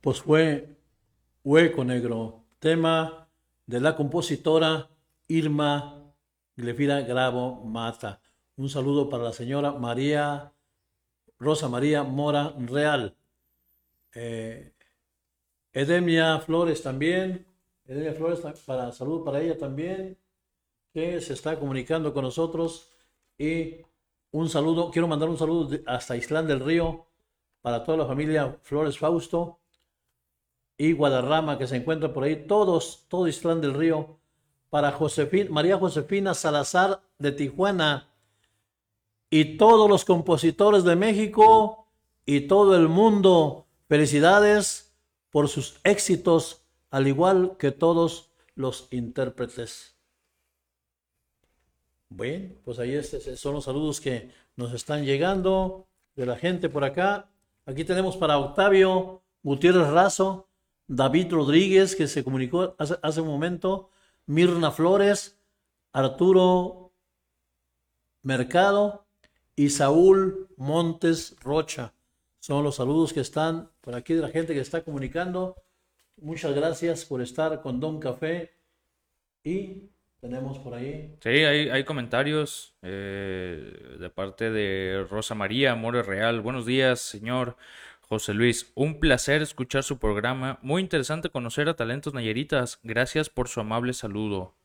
S4: Pues fue Hueco Negro, tema de la compositora Irma Glefira Gravo Mata. Un saludo para la señora María Rosa María Mora Real. Eh, Edemia Flores también. Edemia Flores, para saludo para ella también.
S3: que se está comunicando con nosotros y un saludo, quiero mandar un saludo hasta Islán del Río para toda la familia Flores Fausto y Guadarrama que se encuentra por ahí, todos, todo Islán del Río, para Josefina, María Josefina Salazar de Tijuana y todos los compositores de México y todo el mundo. Felicidades por sus éxitos, al igual que todos los intérpretes. Bueno, pues ahí son los saludos que nos están llegando de la gente por acá. Aquí tenemos para Octavio Gutiérrez Razo, David Rodríguez, que se comunicó hace, un momento, Mirna Flores, Arturo Mercado y Saúl Montes Rocha. Son los saludos que están por aquí de la gente que está comunicando. Muchas gracias por estar con Don Café. Y tenemos por ahí.
S2: Sí, hay, hay comentarios eh, de parte de Rosa María More Real. Buenos días, señor José Luis. Un placer escuchar su programa. Muy interesante conocer a talentos nayeritas. Gracias por su amable saludo.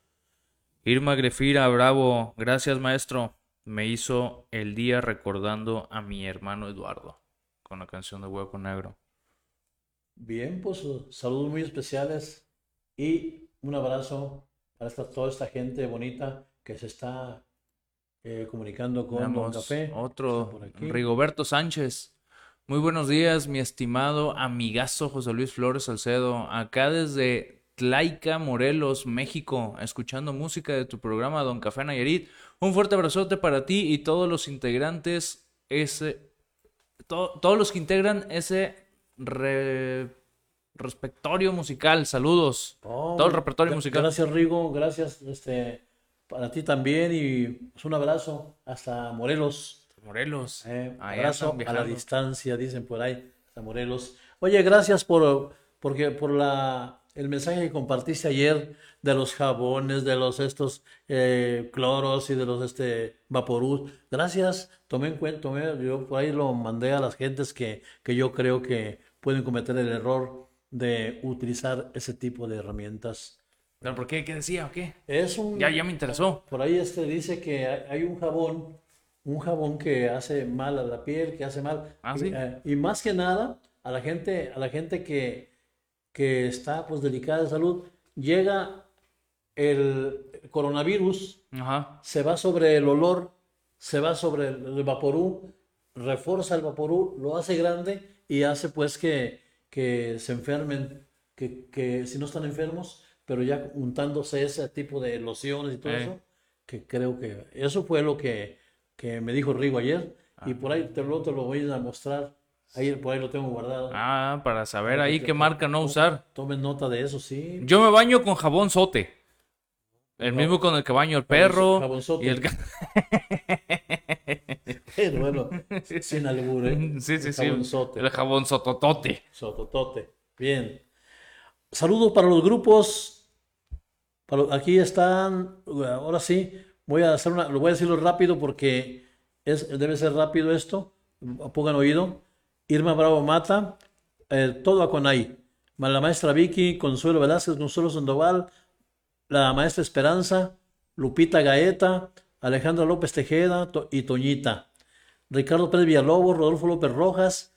S2: Irma Grefira Bravo. Gracias, maestro. Me hizo el día recordando a mi hermano Eduardo con la canción de Hueco Negro.
S3: Bien, pues saludos muy especiales y un abrazo para esta, toda esta gente bonita que se está eh, comunicando con Don Café.
S2: otro. Rigoberto Sánchez. Muy buenos días, mi estimado amigazo José Luis Flores Salcedo. Acá desde Tlaica, Morelos, México, escuchando música de tu programa Don Café Nayarit. Un fuerte abrazote para ti y todos los integrantes, ese, to- todos los que integran ese re- respectorio musical. Saludos.
S3: Oh,
S2: todo el repertorio musical.
S3: Gracias, Rigo. Gracias este, para ti también. Y pues, un abrazo hasta Morelos.
S2: Morelos.
S3: Eh, abrazo a la distancia, dicen por ahí, hasta Morelos. Oye, gracias por, porque, por la, el mensaje que compartiste ayer de los jabones, de los estos eh, cloros y de los este vaporú. Gracias, tomé en cuenta, tomé- yo por ahí lo mandé a las gentes que, que yo creo que pueden cometer el error de utilizar ese tipo de herramientas.
S2: ¿Pero por qué? ¿Qué decía o qué?
S3: Es un,
S2: Ya, ya me interesó.
S3: por ahí este dice que hay un jabón, un jabón que hace mal a la piel, que hace mal.
S2: Ah,
S3: y,
S2: ¿sí?
S3: eh, y más que nada, a la gente, a la gente que, que está pues delicada de salud, llega el coronavirus,
S2: Ajá.
S3: se va sobre el olor, se va sobre el, vaporú, refuerza el vaporú, lo hace grande y hace pues que, que se enfermen, que, que si no están enfermos, pero ya untándose ese tipo de lociones y todo
S2: Eh.
S3: eso, que creo que eso fue lo que, que me dijo Rigo ayer y por ahí te lo, te lo voy a mostrar, ahí por ahí lo tengo guardado.
S2: Ah, para saber ahí qué marca no usar.
S3: Tomen nota de eso, sí.
S2: Yo me baño con jabón sote. El mismo con el que baño el perro.
S3: jabonzote.
S2: Y el... *laughs* *laughs*
S3: Pero bueno, sin albur, ¿eh?
S2: Sí, sí,
S3: El
S2: sí.
S3: jabonzote.
S2: El jabón sototote.
S3: Sototote. Bien. Saludos para los grupos. Aquí están. Ahora sí, voy a hacer. Lo voy a decirlo rápido porque es, debe ser rápido esto. Pongan oído. Irma Bravo Mata. eh, todo Aconay. La maestra Vicky, Consuelo Velázquez, Consuelo Sandoval, la maestra Esperanza, Lupita Gaeta, Alejandra López Tejeda y Toñita. Ricardo Pérez Villalobos, Rodolfo López Rojas,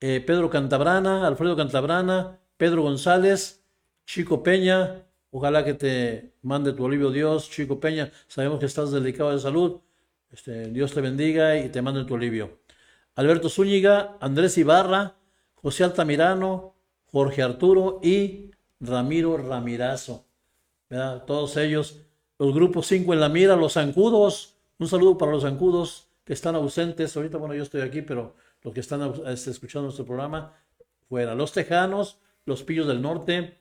S3: eh, Pedro Cantabrana, Alfredo Cantabrana, Pedro González, Chico Peña, ojalá que te mande tu alivio Dios, Chico Peña, sabemos que estás delicado de salud, este, Dios te bendiga y te mande tu alivio. Alberto Zúñiga, Andrés Ibarra, José Altamirano, Jorge Arturo y Ramiro Ramirazo. Todos ellos, los grupos 5 en la mira, los zancudos, un saludo para los zancudos que están ausentes. Ahorita, bueno, yo estoy aquí, pero los que están este, escuchando nuestro programa, fuera. Los Tejanos, los Pillos del Norte,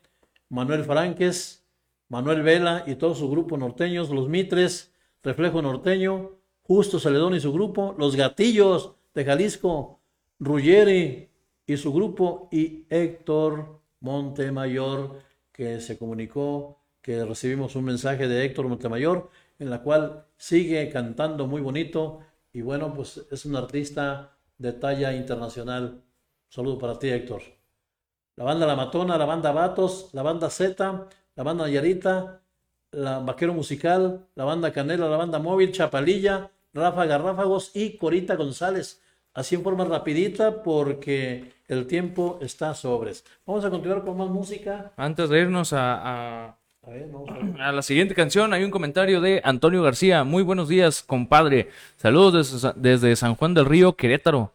S3: Manuel Franques, Manuel Vela y todo su grupo norteños, los Mitres, Reflejo Norteño, Justo Celedón y su grupo, los Gatillos de Jalisco, Ruggeri y su grupo, y Héctor Montemayor, que se comunicó que recibimos un mensaje de Héctor Montemayor, en la cual sigue cantando muy bonito, y bueno, pues es un artista de talla internacional. Saludo para ti, Héctor. La banda La Matona, la banda Vatos, la banda Z, la banda Yarita, la Vaquero Musical, la banda Canela, la banda Móvil, Chapalilla, Rafa Garráfagos y Corita González. Así en forma rapidita porque el tiempo está sobres. Vamos a continuar con más música.
S2: Antes de irnos a, a-
S3: A ver, vamos a ver.
S2: a la siguiente canción, hay un comentario de Antonio García. Muy buenos días, compadre. Saludos desde, Sa- desde San Juan del Río, Querétaro.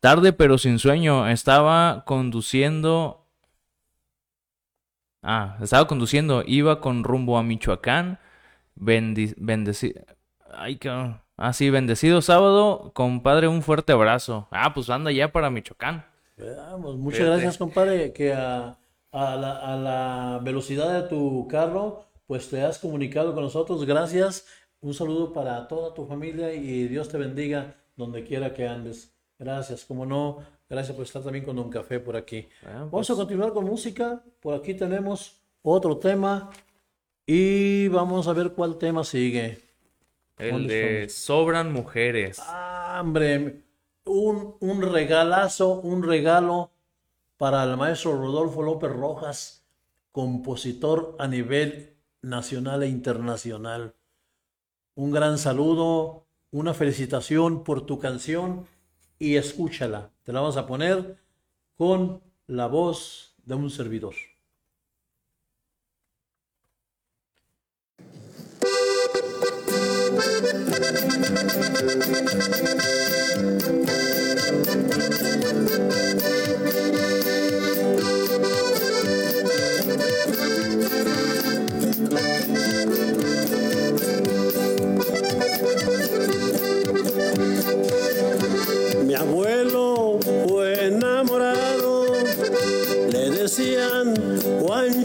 S2: Tarde pero sin sueño. Estaba conduciendo. Ah, estaba conduciendo. Iba con rumbo a Michoacán. Bendi bendeci- Ay, cabrón. Ah, sí, bendecido sábado. Compadre, un fuerte abrazo. Ah, pues anda ya para Michoacán.
S3: Veamos, muchas
S2: Fíjate.
S3: gracias, compadre, que a, a la, a la velocidad de tu carro, pues te has comunicado con nosotros. Gracias. Un saludo para toda tu familia y Dios te bendiga donde quiera que andes. Gracias, como no, gracias por estar también con Don Café por aquí.
S2: Ah,
S3: Vamos a continuar con música. Por aquí tenemos otro tema y vamos a ver cuál tema sigue.
S2: El
S3: ¿Dónde
S2: de Sobran Mujeres.
S3: Ah, hombre, un, un regalazo, un regalo para el maestro Rodolfo López Rojas, compositor a nivel nacional e internacional. Un gran saludo, una felicitación por tu canción y escúchala. Te la vamos a poner con la voz de un servidor.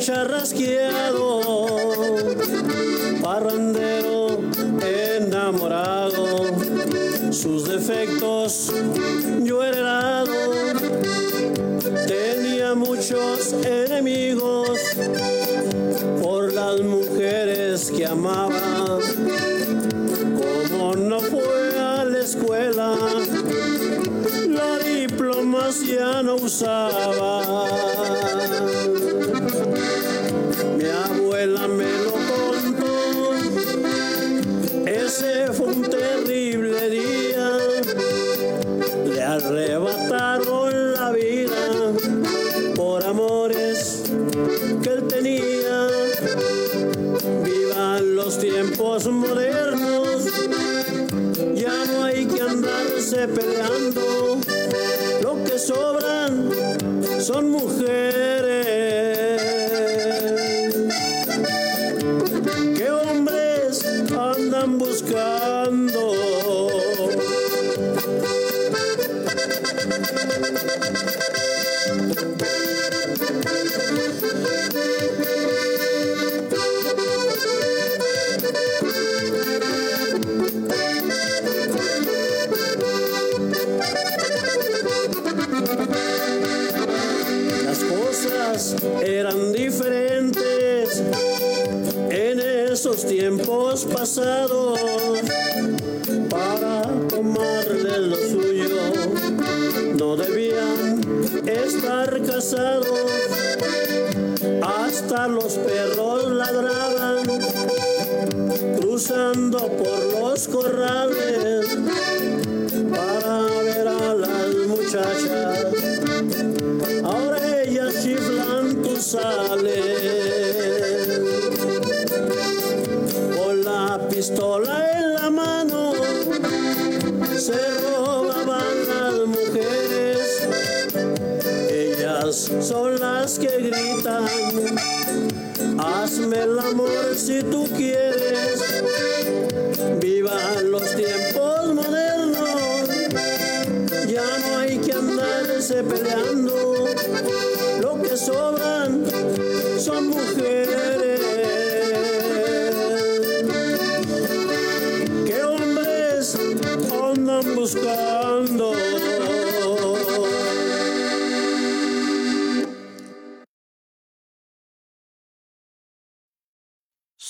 S4: Charrasqueado, parrandero enamorado, sus defectos yo he heredado, tenía muchos enemigos por las mujeres que amaba, como no fue a la escuela la diplomacia no usaba.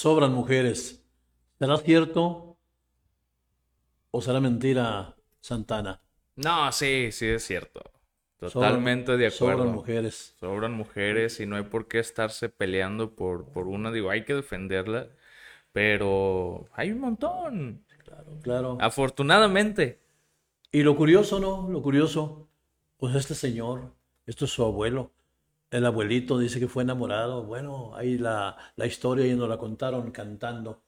S4: Sobran mujeres.
S3: ¿Será cierto o será mentira, Santana?
S2: No, sí, sí es cierto.
S3: Sobran-
S2: Totalmente de acuerdo.
S3: Sobran mujeres.
S2: Sobran mujeres y no hay por qué estarse peleando por, por una. Digo, hay que defenderla. pero hay un montón.
S3: Claro.
S2: Afortunadamente.
S3: Y lo curioso, ¿no? Lo curioso, pues este señor, esto es su abuelo. El abuelito dice que fue enamorado. Bueno, ahí la, la historia y nos la contaron cantando.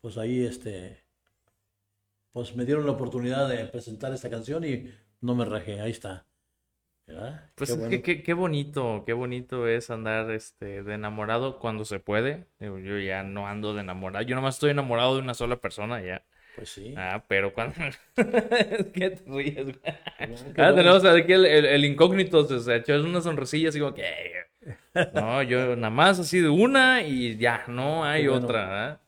S3: Pues ahí este, pues me dieron la oportunidad de presentar esta canción y no me rajé, ahí está. ¿Verdad?
S2: Pues
S3: Qué
S2: es
S3: bueno.
S2: que qué, qué bonito, qué bonito es andar este de enamorado cuando se puede. Yo ya no ando de enamorado. Yo nomás estoy enamorado de una sola persona ya.
S3: Pues sí.
S2: Ah, pero cuando... *laughs* ¿Qué te ríes, güey?
S3: qué
S2: Ah,
S3: bueno.
S2: tenemos aquí el, el- el incógnito, o sea, echó una sonrisilla así como que... No, yo nada más así de una y ya, no hay
S3: bueno.
S2: otra, ¿ah?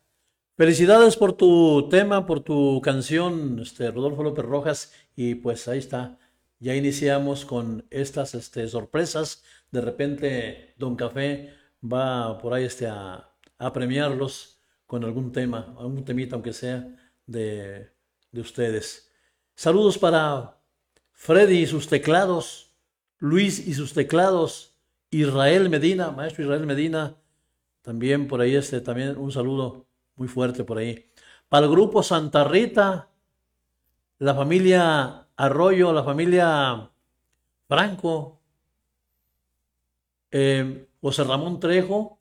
S3: Felicidades por tu tema, por tu canción, este, Rodolfo López Rojas. Y pues ahí está. Ya iniciamos con estas este, sorpresas. De repente, Don Café va por ahí este, a, a premiarlos con algún tema, algún temita, aunque sea, de, de ustedes. Saludos para Freddy y sus teclados, Luis y sus teclados, Israel Medina, maestro Israel Medina. También por ahí este, también un saludo muy fuerte por ahí. Para el grupo Santa Rita, la familia Arroyo, la familia Franco, eh, José Ramón Trejo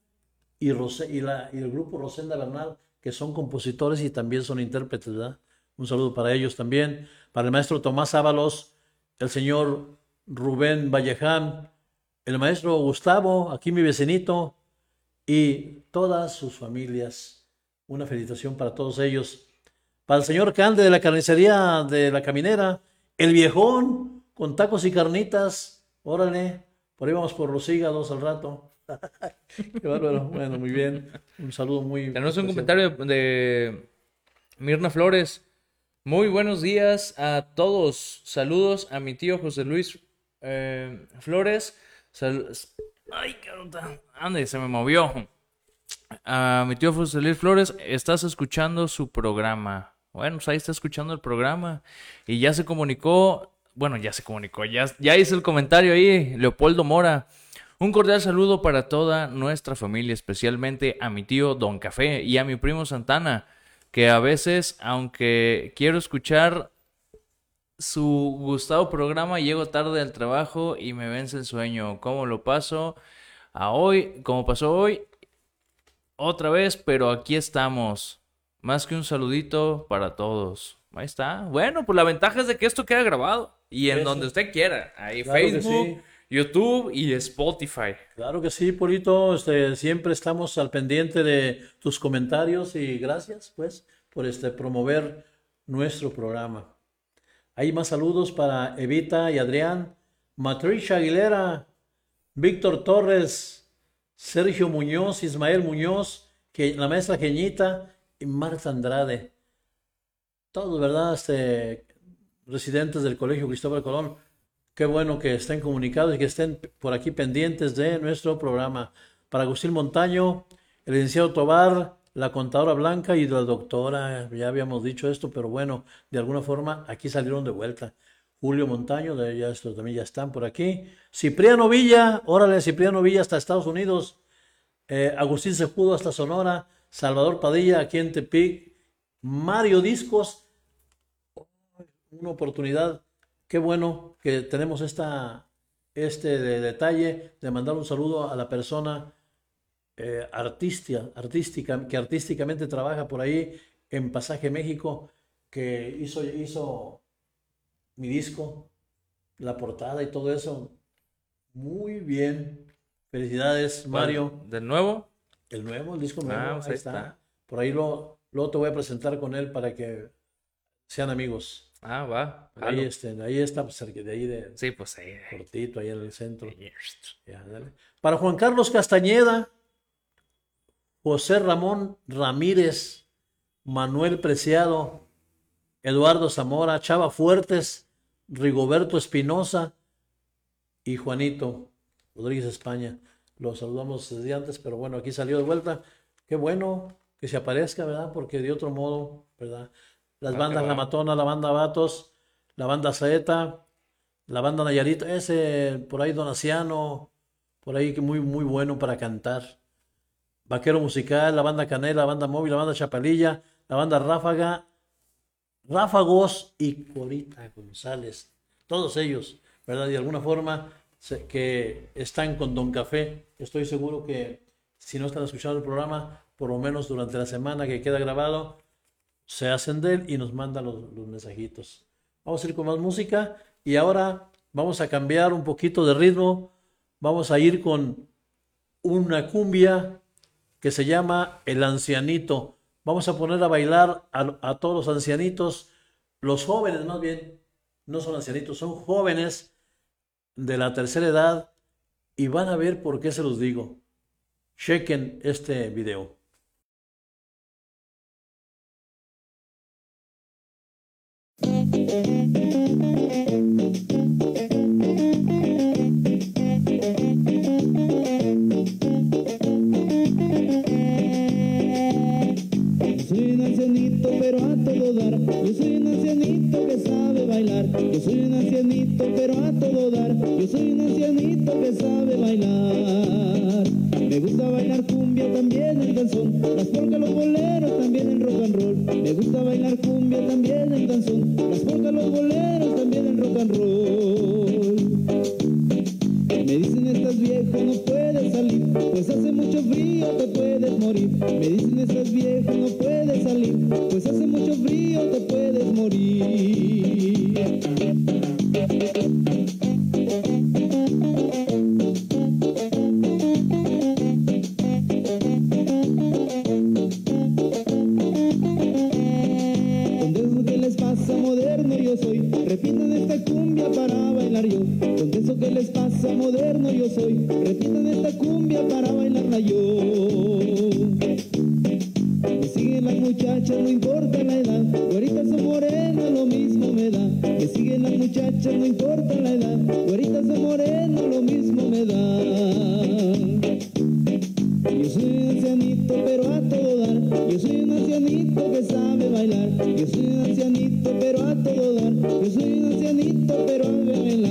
S3: y, Rose- y, la- y el grupo Rosenda Bernal, que son compositores y también son intérpretes, ¿verdad? Un saludo para ellos también. Para el maestro Tomás Ábalos, el señor Rubén Valleján, el maestro Gustavo, aquí mi vecinito, y todas sus familias. Una felicitación para todos ellos. Para el señor Cande de la carnicería de la caminera, el viejón con tacos y carnitas. Órale, por ahí vamos por los hígados al rato. Qué bárbaro. Bueno, muy bien. Un saludo muy.
S2: Tenemos un comentario de, Mirna Flores. Muy buenos días a todos. Saludos a mi tío José Luis eh, Flores. Sal- Ay, carota. Ande, se me movió. A mi tío José Luis Flores, estás escuchando su programa. Bueno, pues ahí está escuchando el programa. Y ya se comunicó. Bueno, ya se comunicó. Ya, ya hice el comentario ahí, Leopoldo Mora. Un cordial saludo para toda nuestra familia, especialmente a mi tío Don Café y a mi primo Santana, que a veces, aunque quiero escuchar su gustado programa, llego tarde al trabajo y me vence el sueño. ¿Cómo lo paso? A hoy, como pasó hoy, otra vez, pero aquí estamos. Más que un saludito para todos. Ahí está. Bueno, pues la ventaja es de que esto queda grabado y en
S3: Eso.
S2: donde usted quiera. Ahí
S3: Claro
S2: Facebook,
S3: sí.
S2: YouTube y Spotify.
S3: Claro que sí, Polito. Este, siempre estamos al pendiente de tus comentarios y gracias, pues, por este, promover nuestro programa. Hay más saludos para Evita y Adrián, Matricia Aguilera, Víctor Torres, Sergio Muñoz, Ismael Muñoz, la maestra Geñita y Marta Andrade. Todos, ¿verdad? Este, residentes del Colegio Cristóbal Colón. Qué bueno que estén comunicados y que estén por aquí pendientes de nuestro programa. Para Agustín Montaño, el licenciado Tobar, la contadora Blanca y la doctora, ya habíamos dicho esto, pero bueno, de alguna forma aquí salieron de vuelta. Julio Montaño, de ya estos también ya están por aquí. Cipriano Villa, órale, Cipriano Villa hasta Estados Unidos. Eh, Agustín Sejudo hasta Sonora. Salvador Padilla aquí en Tepic. Mario Discos, una oportunidad. Qué bueno que tenemos esta, este de- detalle de mandar un saludo a la persona eh, artistia- artística, que artísticamente trabaja por ahí en Pasaje México, que hizo, hizo mi disco, la portada y todo eso. Muy bien. Felicidades, Mario.
S2: ¿De nuevo?
S3: El nuevo, el disco nuevo,
S2: Ah, pues
S3: ahí
S2: ahí
S3: está.
S2: está.
S3: Por ahí lo, luego te voy a presentar con él para que sean amigos.
S2: Ah, va.
S3: Ahí, este, ahí está, pues, cerca de ahí de
S2: Sí, pues sí.
S3: cortito, ahí en el centro.
S2: ahí.
S3: Ya, dale. Para Juan Carlos Castañeda, José Ramón Ramírez, Manuel Preciado, Eduardo Zamora, Chava Fuertes, Rigoberto Espinosa y Juanito Rodríguez España. Los saludamos desde antes, pero bueno, aquí salió de vuelta. Qué bueno que se aparezca, ¿verdad? Porque de otro modo, ¿verdad? Las
S2: Ah,
S3: bandas La. Matona, la banda Vatos, la banda Saeta, la banda Nayarita, ese por ahí Donaciano, por ahí que muy, muy bueno para cantar. Vaquero Musical, la banda Canela, la banda Móvil, la banda Chapalilla, la banda Ráfaga, Ráfagos y Corita González. Todos ellos, ¿verdad? De alguna forma se- que están con Don Café. Estoy seguro que si no están escuchando el programa, por lo menos durante la semana que queda grabado, se hacen de él y nos mandan los, los mensajitos. Vamos a ir con más música y ahora vamos a cambiar un poquito de ritmo. Vamos a ir con una cumbia que se llama El Ancianito. Vamos a poner a bailar a, a todos los ancianitos, los jóvenes más bien, no son ancianitos, son jóvenes de la tercera edad y van a ver por qué se los digo. Chequen este video.
S5: Mm-hmm. Yo soy un ancianito que sabe bailar. Yo soy un ancianito pero a todo dar. Yo soy un ancianito que sabe bailar. Me gusta bailar cumbia también en danzón. Las polcas, los boleros también en rock and roll. Me gusta bailar cumbia también en danzón. Las polcas, los boleros también en rock and roll. Me dicen estás viejo, no salir, pues hace mucho frío, te puedes morir. Me dicen estás viejo, no puedes salir, pues hace mucho frío, te puedes morir. Donde eso que les moderno yo soy, repitan esta cumbia para bailar yo. Donde eso que les pasa moderno yo soy, repitan esta cumbia para bailarla yo. Me siguen las muchachas, no importa la edad, güeritas o morenas, lo mismo me da. Me siguen las muchachas, no importa la edad, güeritas o morenas, lo mismo me da. Yo soy un ancianito, pero a todo dar. Yo soy un ancianito que sabe bailar. Yo soy un ancianito, pero a todo dar. Yo soy un ancianito, pero a bailar.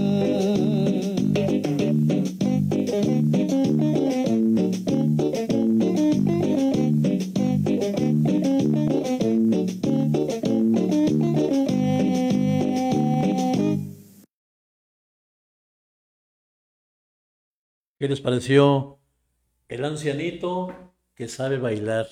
S3: ¿Qué les pareció el ancianito que sabe bailar?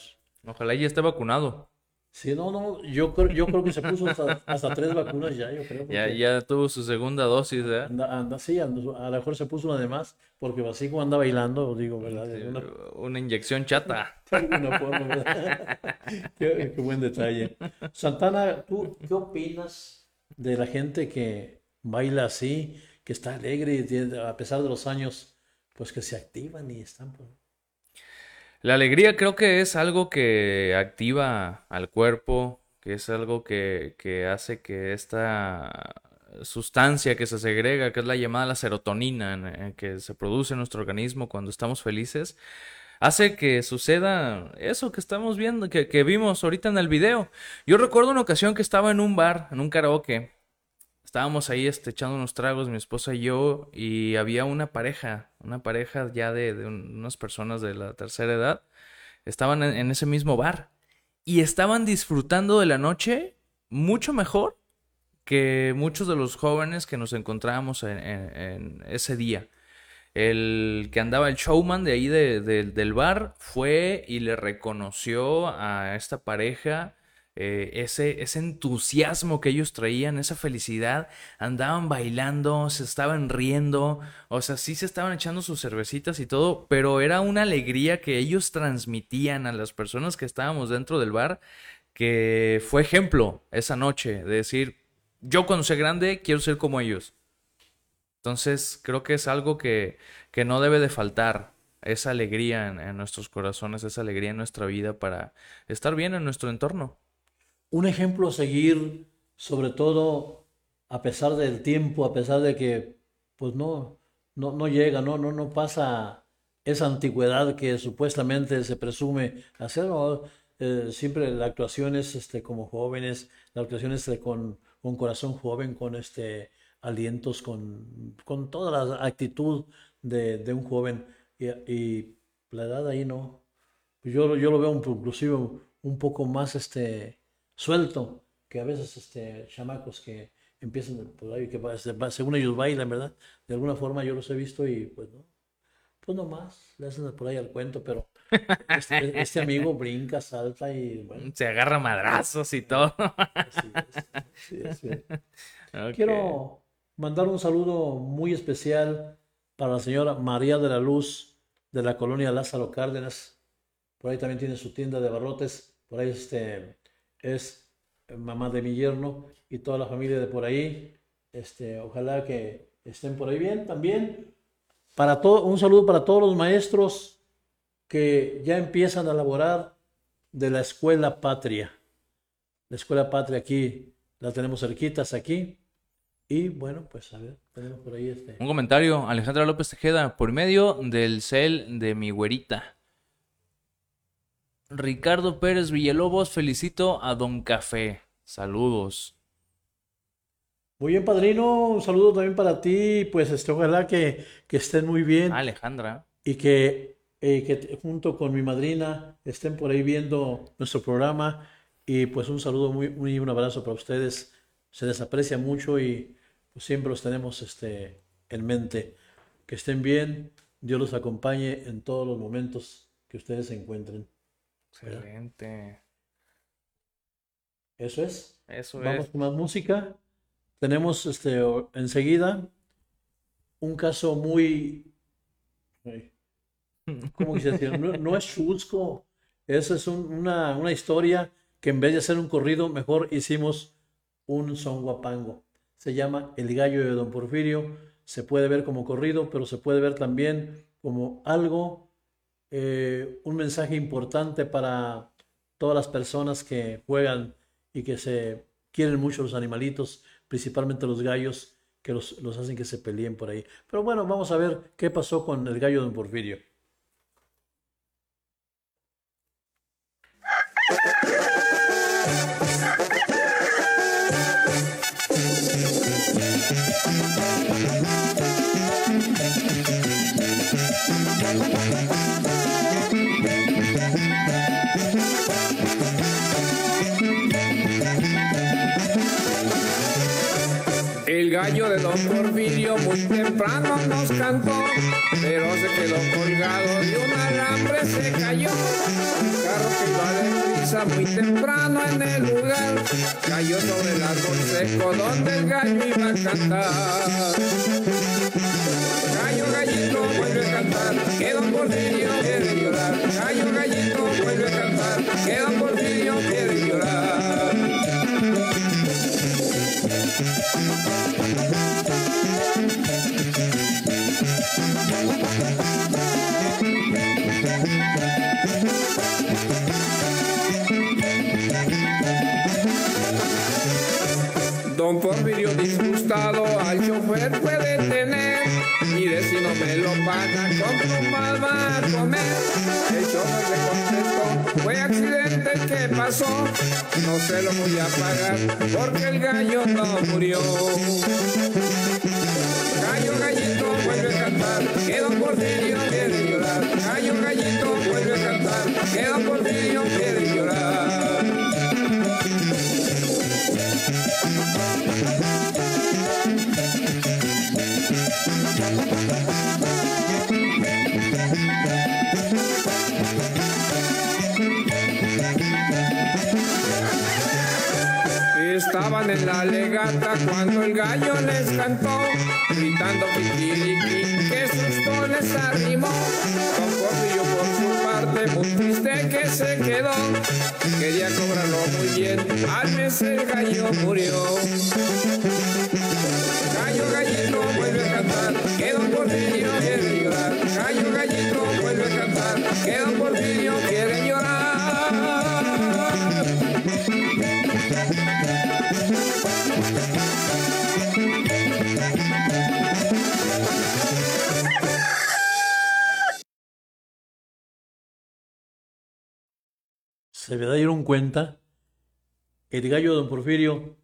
S2: Ojalá ya esté vacunado.
S3: Sí, no, no, yo creo, yo creo que se puso hasta, hasta tres vacunas ya, yo creo.
S2: Ya, ya tuvo su segunda dosis, ¿eh?
S3: Anda, anda, sí, anda, a lo mejor se puso una de más, porque así como anda bailando, digo, ¿verdad?
S2: Sí,
S3: una,
S2: Una inyección chata. *laughs*
S3: forma, ¿verdad? *laughs* qué, qué buen detalle. Santana, ¿tú qué opinas de la gente que baila así, que está alegre y tiene- a pesar de los años, pues que se activan y están... pues,
S2: La alegría creo que es algo que activa al cuerpo, que es algo que, que hace que esta sustancia que se segrega, que es la llamada la serotonina, que se produce en nuestro organismo cuando estamos felices, hace que suceda eso que estamos viendo, que, que vimos ahorita en el video. Yo recuerdo una ocasión que estaba en un bar, en un karaoke. Estábamos ahí este, echando unos tragos, mi esposa y yo, y había una pareja, una pareja ya de, de un- unas personas de la tercera edad, estaban en, ese mismo bar y estaban disfrutando de la noche mucho mejor que muchos de los jóvenes que nos encontrábamos en, ese día. El que andaba el showman de ahí de- del bar fue y le reconoció a esta pareja eh, ese, ese entusiasmo que ellos traían, esa felicidad, andaban bailando, se estaban riendo, o sea, sí se estaban echando sus cervecitas y todo, pero era una alegría que ellos transmitían a las personas que estábamos dentro del bar, que fue ejemplo esa noche de decir, yo cuando sea grande quiero ser como ellos. Entonces, creo que es algo que, que no debe de faltar, esa alegría en, en nuestros corazones, esa alegría en nuestra vida para estar bien en nuestro entorno.
S3: Un ejemplo a seguir, sobre todo a pesar del tiempo, a pesar de que pues no, no, no llega, no, no, no pasa esa antigüedad que supuestamente se presume hacer. ¿no? Eh, siempre la actuación es este, como jóvenes, la actuación es este, con, con corazón joven, con este alientos, con, con toda la actitud de, de un joven. Y, y la edad ahí no. yo, yo lo veo inclusive un poco más este, suelto que a veces este, chamacos que empiezan por ahí, que según ellos bailan, ¿verdad? De alguna forma yo los he visto y pues no, pues no más, le hacen por ahí al cuento, pero este, este amigo brinca, salta y bueno.
S2: Se agarra madrazos y todo.
S3: Quiero mandar un saludo muy especial para la señora María de la Luz de la colonia Lázaro Cárdenas. Por ahí también tiene su tienda de barrotes. Por ahí este, es mamá de mi yerno y toda la familia de por ahí. Este, ojalá que estén por ahí bien también. Para todo, un saludo para todos los maestros que ya empiezan a laborar de la escuela patria. La escuela patria aquí la tenemos cerquitas aquí. Y bueno, pues a ver, tenemos por ahí este.
S2: Un comentario, Alejandra López Tejeda, por medio del cel de mi güerita. Ricardo Pérez Villalobos, felicito a Don Café. Saludos.
S3: Muy bien, padrino. Un saludo también para ti. Pues este, ojalá que, que estén muy bien.
S2: Alejandra.
S3: Y que, eh, que junto con mi madrina estén por ahí viendo nuestro programa. Y pues un saludo muy, muy un abrazo para ustedes. Se les aprecia mucho y pues, siempre los tenemos este, en mente. Que estén bien. Dios los acompañe en todos los momentos que ustedes se encuentren.
S2: Excelente.
S3: Eso es.
S2: Eso
S3: Vamos con más música. Tenemos este enseguida un caso muy. ¿Cómo quise decir? No, es chusco. Esa es una, una, historia que en vez de hacer un corrido, mejor hicimos un son guapango. Se llama El gallo de Don Porfirio. Se puede ver como corrido, pero se puede ver también como algo eh, un mensaje importante para todas las personas que juegan y que se quieren mucho los animalitos, principalmente los gallos, que los, los hacen que se peleen por ahí. Pero bueno, vamos a ver qué pasó con el gallo de Don Porfirio.
S6: Gallo de don Porfirio muy temprano nos cantó, pero se quedó colgado y un alambre se cayó. Carro que iba de prisa muy temprano en el lugar, cayó sobre el árbol seco donde el gallo iba a cantar. Gallo, gallito, vuelve a cantar, que don Porfirio no se lo voy a pagar porque el gallo no murió. En la legata cuando el gallo les cantó, gritando piquiriqui, que susto les arrimó. Don Porfirio por su parte, muy triste que se quedó, quería cobrarlo muy bien, al mes el gallo murió.
S3: Se dieron cuenta, el gallo don Porfirio,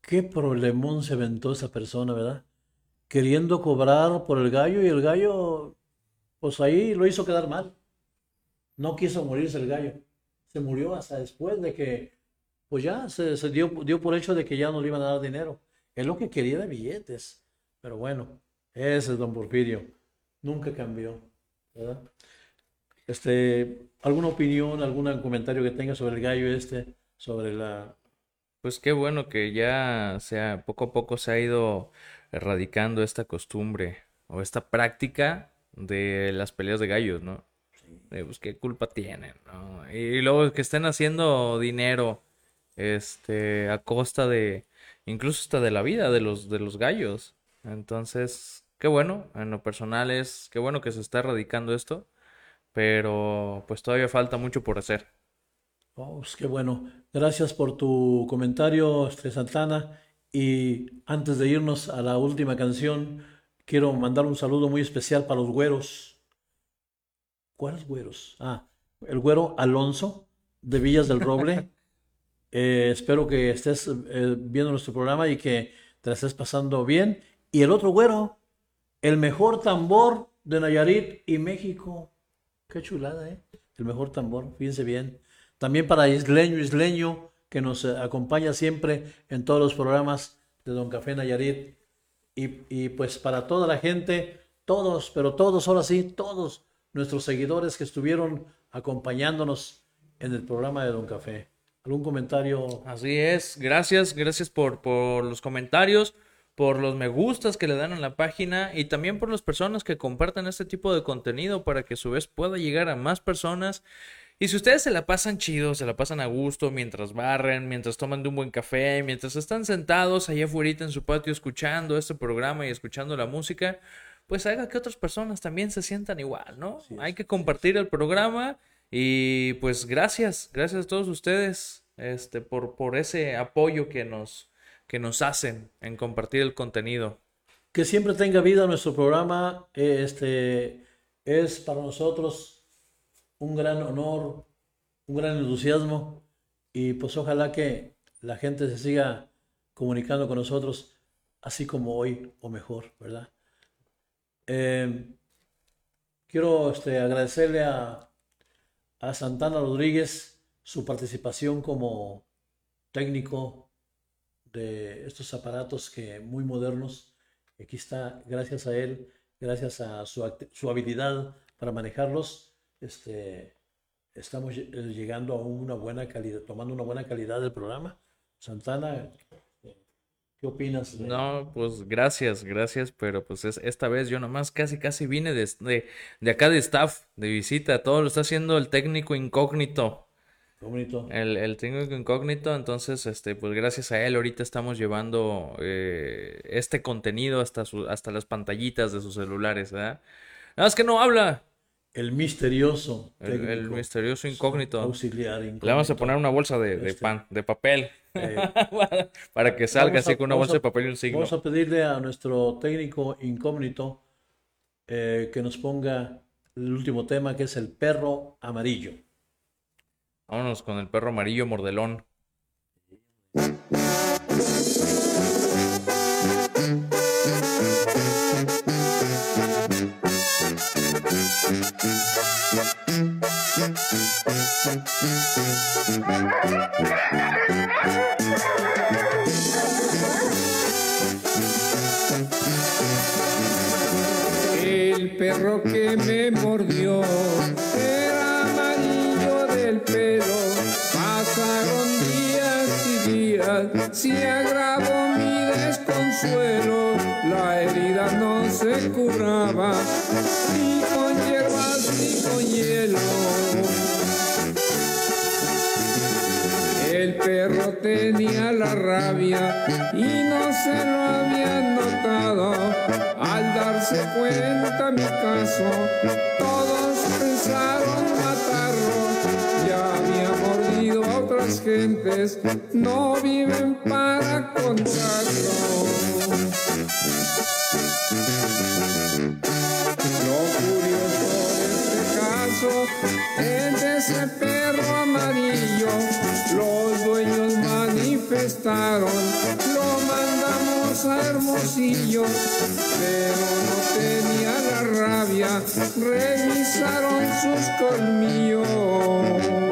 S3: qué problemón se aventó esa persona, ¿verdad? Queriendo cobrar por el gallo y el gallo, pues ahí lo hizo quedar mal. no quiso morirse el gallo. Se murió hasta después de que, pues ya se, dio, por hecho de que ya no le iban a dar dinero. Es lo que quería de billetes. Pero bueno, ese es don Porfirio. Nunca cambió. ¿verdad? Este, ¿Alguna opinión, algún comentario que tenga sobre el gallo este? Sobre la...
S2: Pues qué bueno que ya sea poco a poco se ha ido erradicando esta costumbre o esta práctica de las peleas de gallos, ¿no? Eh, pues qué culpa tienen, ¿no? Y luego que estén haciendo dinero este a costa de incluso hasta de la vida de los de los gallos. Entonces, qué bueno, en lo personal es qué bueno que se está erradicando esto, pero pues todavía falta mucho por hacer.
S3: Oh, pues qué bueno. Gracias por tu comentario, este, Santana. Y antes de irnos a la última canción, quiero mandar un saludo muy especial para los güeros. ¿Cuáles güeros? Ah, el güero Alonso de Villas del Roble. *laughs* Eh, espero que estés eh, viendo nuestro programa y que te la estés pasando bien. Y el otro güero, el mejor tambor de Nayarit y México. Qué chulada, ¿eh? El mejor tambor, fíjense bien. También para Isleño, Isleño, que nos eh, acompaña siempre en todos los programas de Don Café Nayarit. Y, y pues para toda la gente, todos, pero todos, ahora sí, todos nuestros seguidores que estuvieron acompañándonos en el programa de Don Café. ¿Algún comentario?
S2: Así es, gracias, gracias por, por los comentarios, por los me gustas que le dan a la página y también por las personas que comparten este tipo de contenido para que a su vez pueda llegar a más personas. Y si ustedes se la pasan chido, se la pasan a gusto mientras barren, mientras toman de un buen café, mientras están sentados allá afuera en su patio escuchando este programa y escuchando la música, pues haga que otras personas también se sientan igual, ¿no? Hay que compartir el programa y pues gracias, gracias a todos ustedes este, por, por ese apoyo que nos, que nos hacen en compartir el contenido.
S3: Que siempre tenga vida nuestro programa. Este es para nosotros un gran honor, un gran entusiasmo y pues ojalá que la gente se siga comunicando con nosotros así como hoy o mejor, ¿verdad? Eh, quiero este, agradecerle a, a Santana Rodríguez su participación como técnico de estos aparatos que muy modernos. Aquí está, gracias a él, gracias a su, su habilidad para manejarlos, este, estamos llegando a una buena calidad, tomando una buena calidad del programa. Santana, ¿qué opinas?
S2: No, pues gracias, gracias, pero pues es, esta vez yo nomás casi, casi vine de, de, de acá de staff, de visita, todo lo está haciendo el técnico incógnito.
S3: Incógnito.
S2: El, el técnico incógnito, entonces, este, pues gracias a él ahorita estamos llevando eh, este contenido hasta, su, hasta las pantallitas de sus celulares, ¿verdad? Nada más que no habla.
S3: El misterioso.
S2: El, el misterioso incógnito.
S3: Auxiliar incógnito.
S2: Le vamos a poner una bolsa de, de, pan, de papel. Eh, *laughs* para que salga así
S3: a,
S2: con una bolsa
S3: a,
S2: de papel y un signo.
S3: Vamos a pedirle a nuestro técnico incógnito eh, que nos ponga el último tema que es el perro amarillo.
S2: Vámonos con el perro amarillo mordelón.
S6: El perro que me mordió se agravó mi desconsuelo. La herida no se curaba, ni con hierbas ni con hielo. El perro tenía la rabia y no se lo había notado. Al darse cuenta mi caso, todos otras gentes, no viven para contarlo. Lo curioso de este caso es ese perro amarillo. Los dueños manifestaron, lo mandamos a Hermosillo, pero no tenía la rabia, revisaron sus colmillos.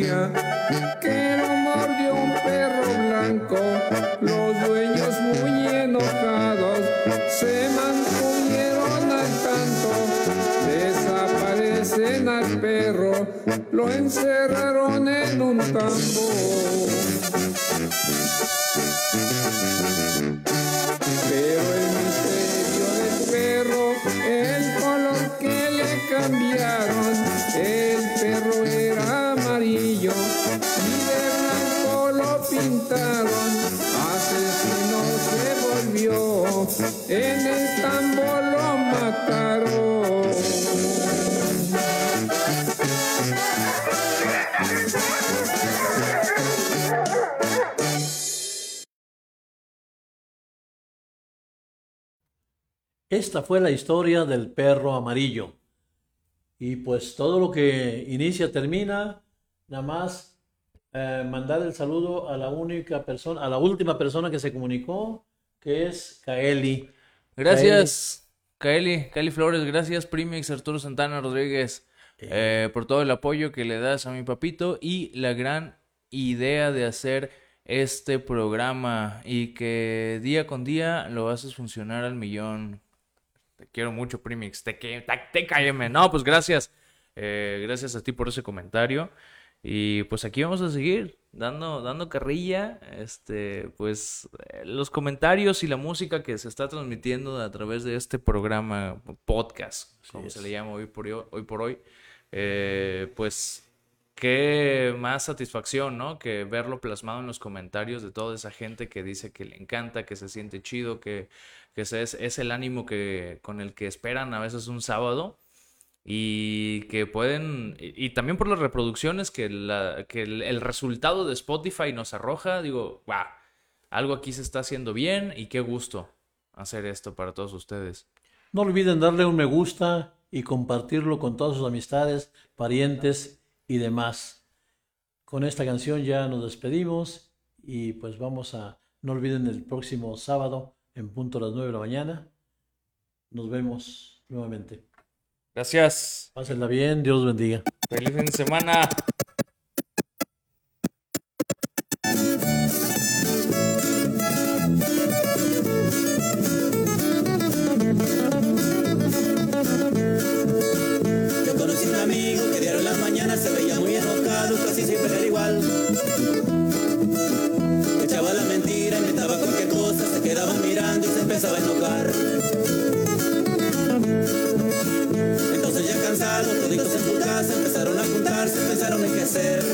S6: Que lo mordió un perro blanco. Los dueños muy enojados se mantuvieron al tanto. Desaparecen al perro, lo encerraron en un tambo.
S3: Esta fue la historia del perro amarillo. Y pues todo lo que inicia termina. Nada más eh, mandar el saludo a la única persona, a la última persona que se comunicó, que es Kaeli.
S2: Gracias, Kaeli, Kaeli Flores, gracias, Primix, Arturo Santana Rodríguez, eh, por todo el apoyo que le das a mi papito y la gran idea de hacer este programa y que día con día lo haces funcionar al millón. Quiero mucho, Primix, te, te, te cállame. No, pues gracias, Eh, gracias a ti por ese comentario. Y pues aquí vamos a seguir dando, dando carrilla, este, pues los comentarios y la música que se está transmitiendo a través de este programa, podcast, como se le llama hoy por hoy, hoy por hoy, eh, pues qué más satisfacción, ¿no? Que verlo plasmado en los comentarios de toda esa gente que dice que le encanta, que se siente chido, que, que es, es el ánimo que, con el que esperan a veces un sábado y que pueden, y, también por las reproducciones que, la, que el, el resultado de Spotify nos arroja, digo, wow, algo aquí se está haciendo bien y qué gusto hacer esto para todos ustedes.
S3: No olviden darle un me gusta y compartirlo con todas sus amistades, parientes y demás. Con esta canción ya nos despedimos y pues vamos a, no olviden el próximo sábado en punto a las 9 de la mañana. Nos vemos nuevamente.
S2: Gracias.
S3: Pásenla bien, Dios bendiga.
S2: Feliz fin de semana.
S1: Empezaba a enojar. Entonces ya cansados, toditos en su casa, empezaron a juntarse, pensaron en qué hacer.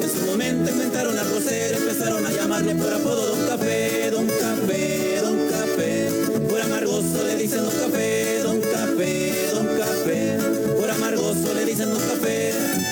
S1: En su momento inventaron a Roser, empezaron a llamarle por apodo Don Café, Don Café, Don Café. Por amargoso le dicen Don Café, Don Café, Don Café. Por amargoso le dicen Don Café.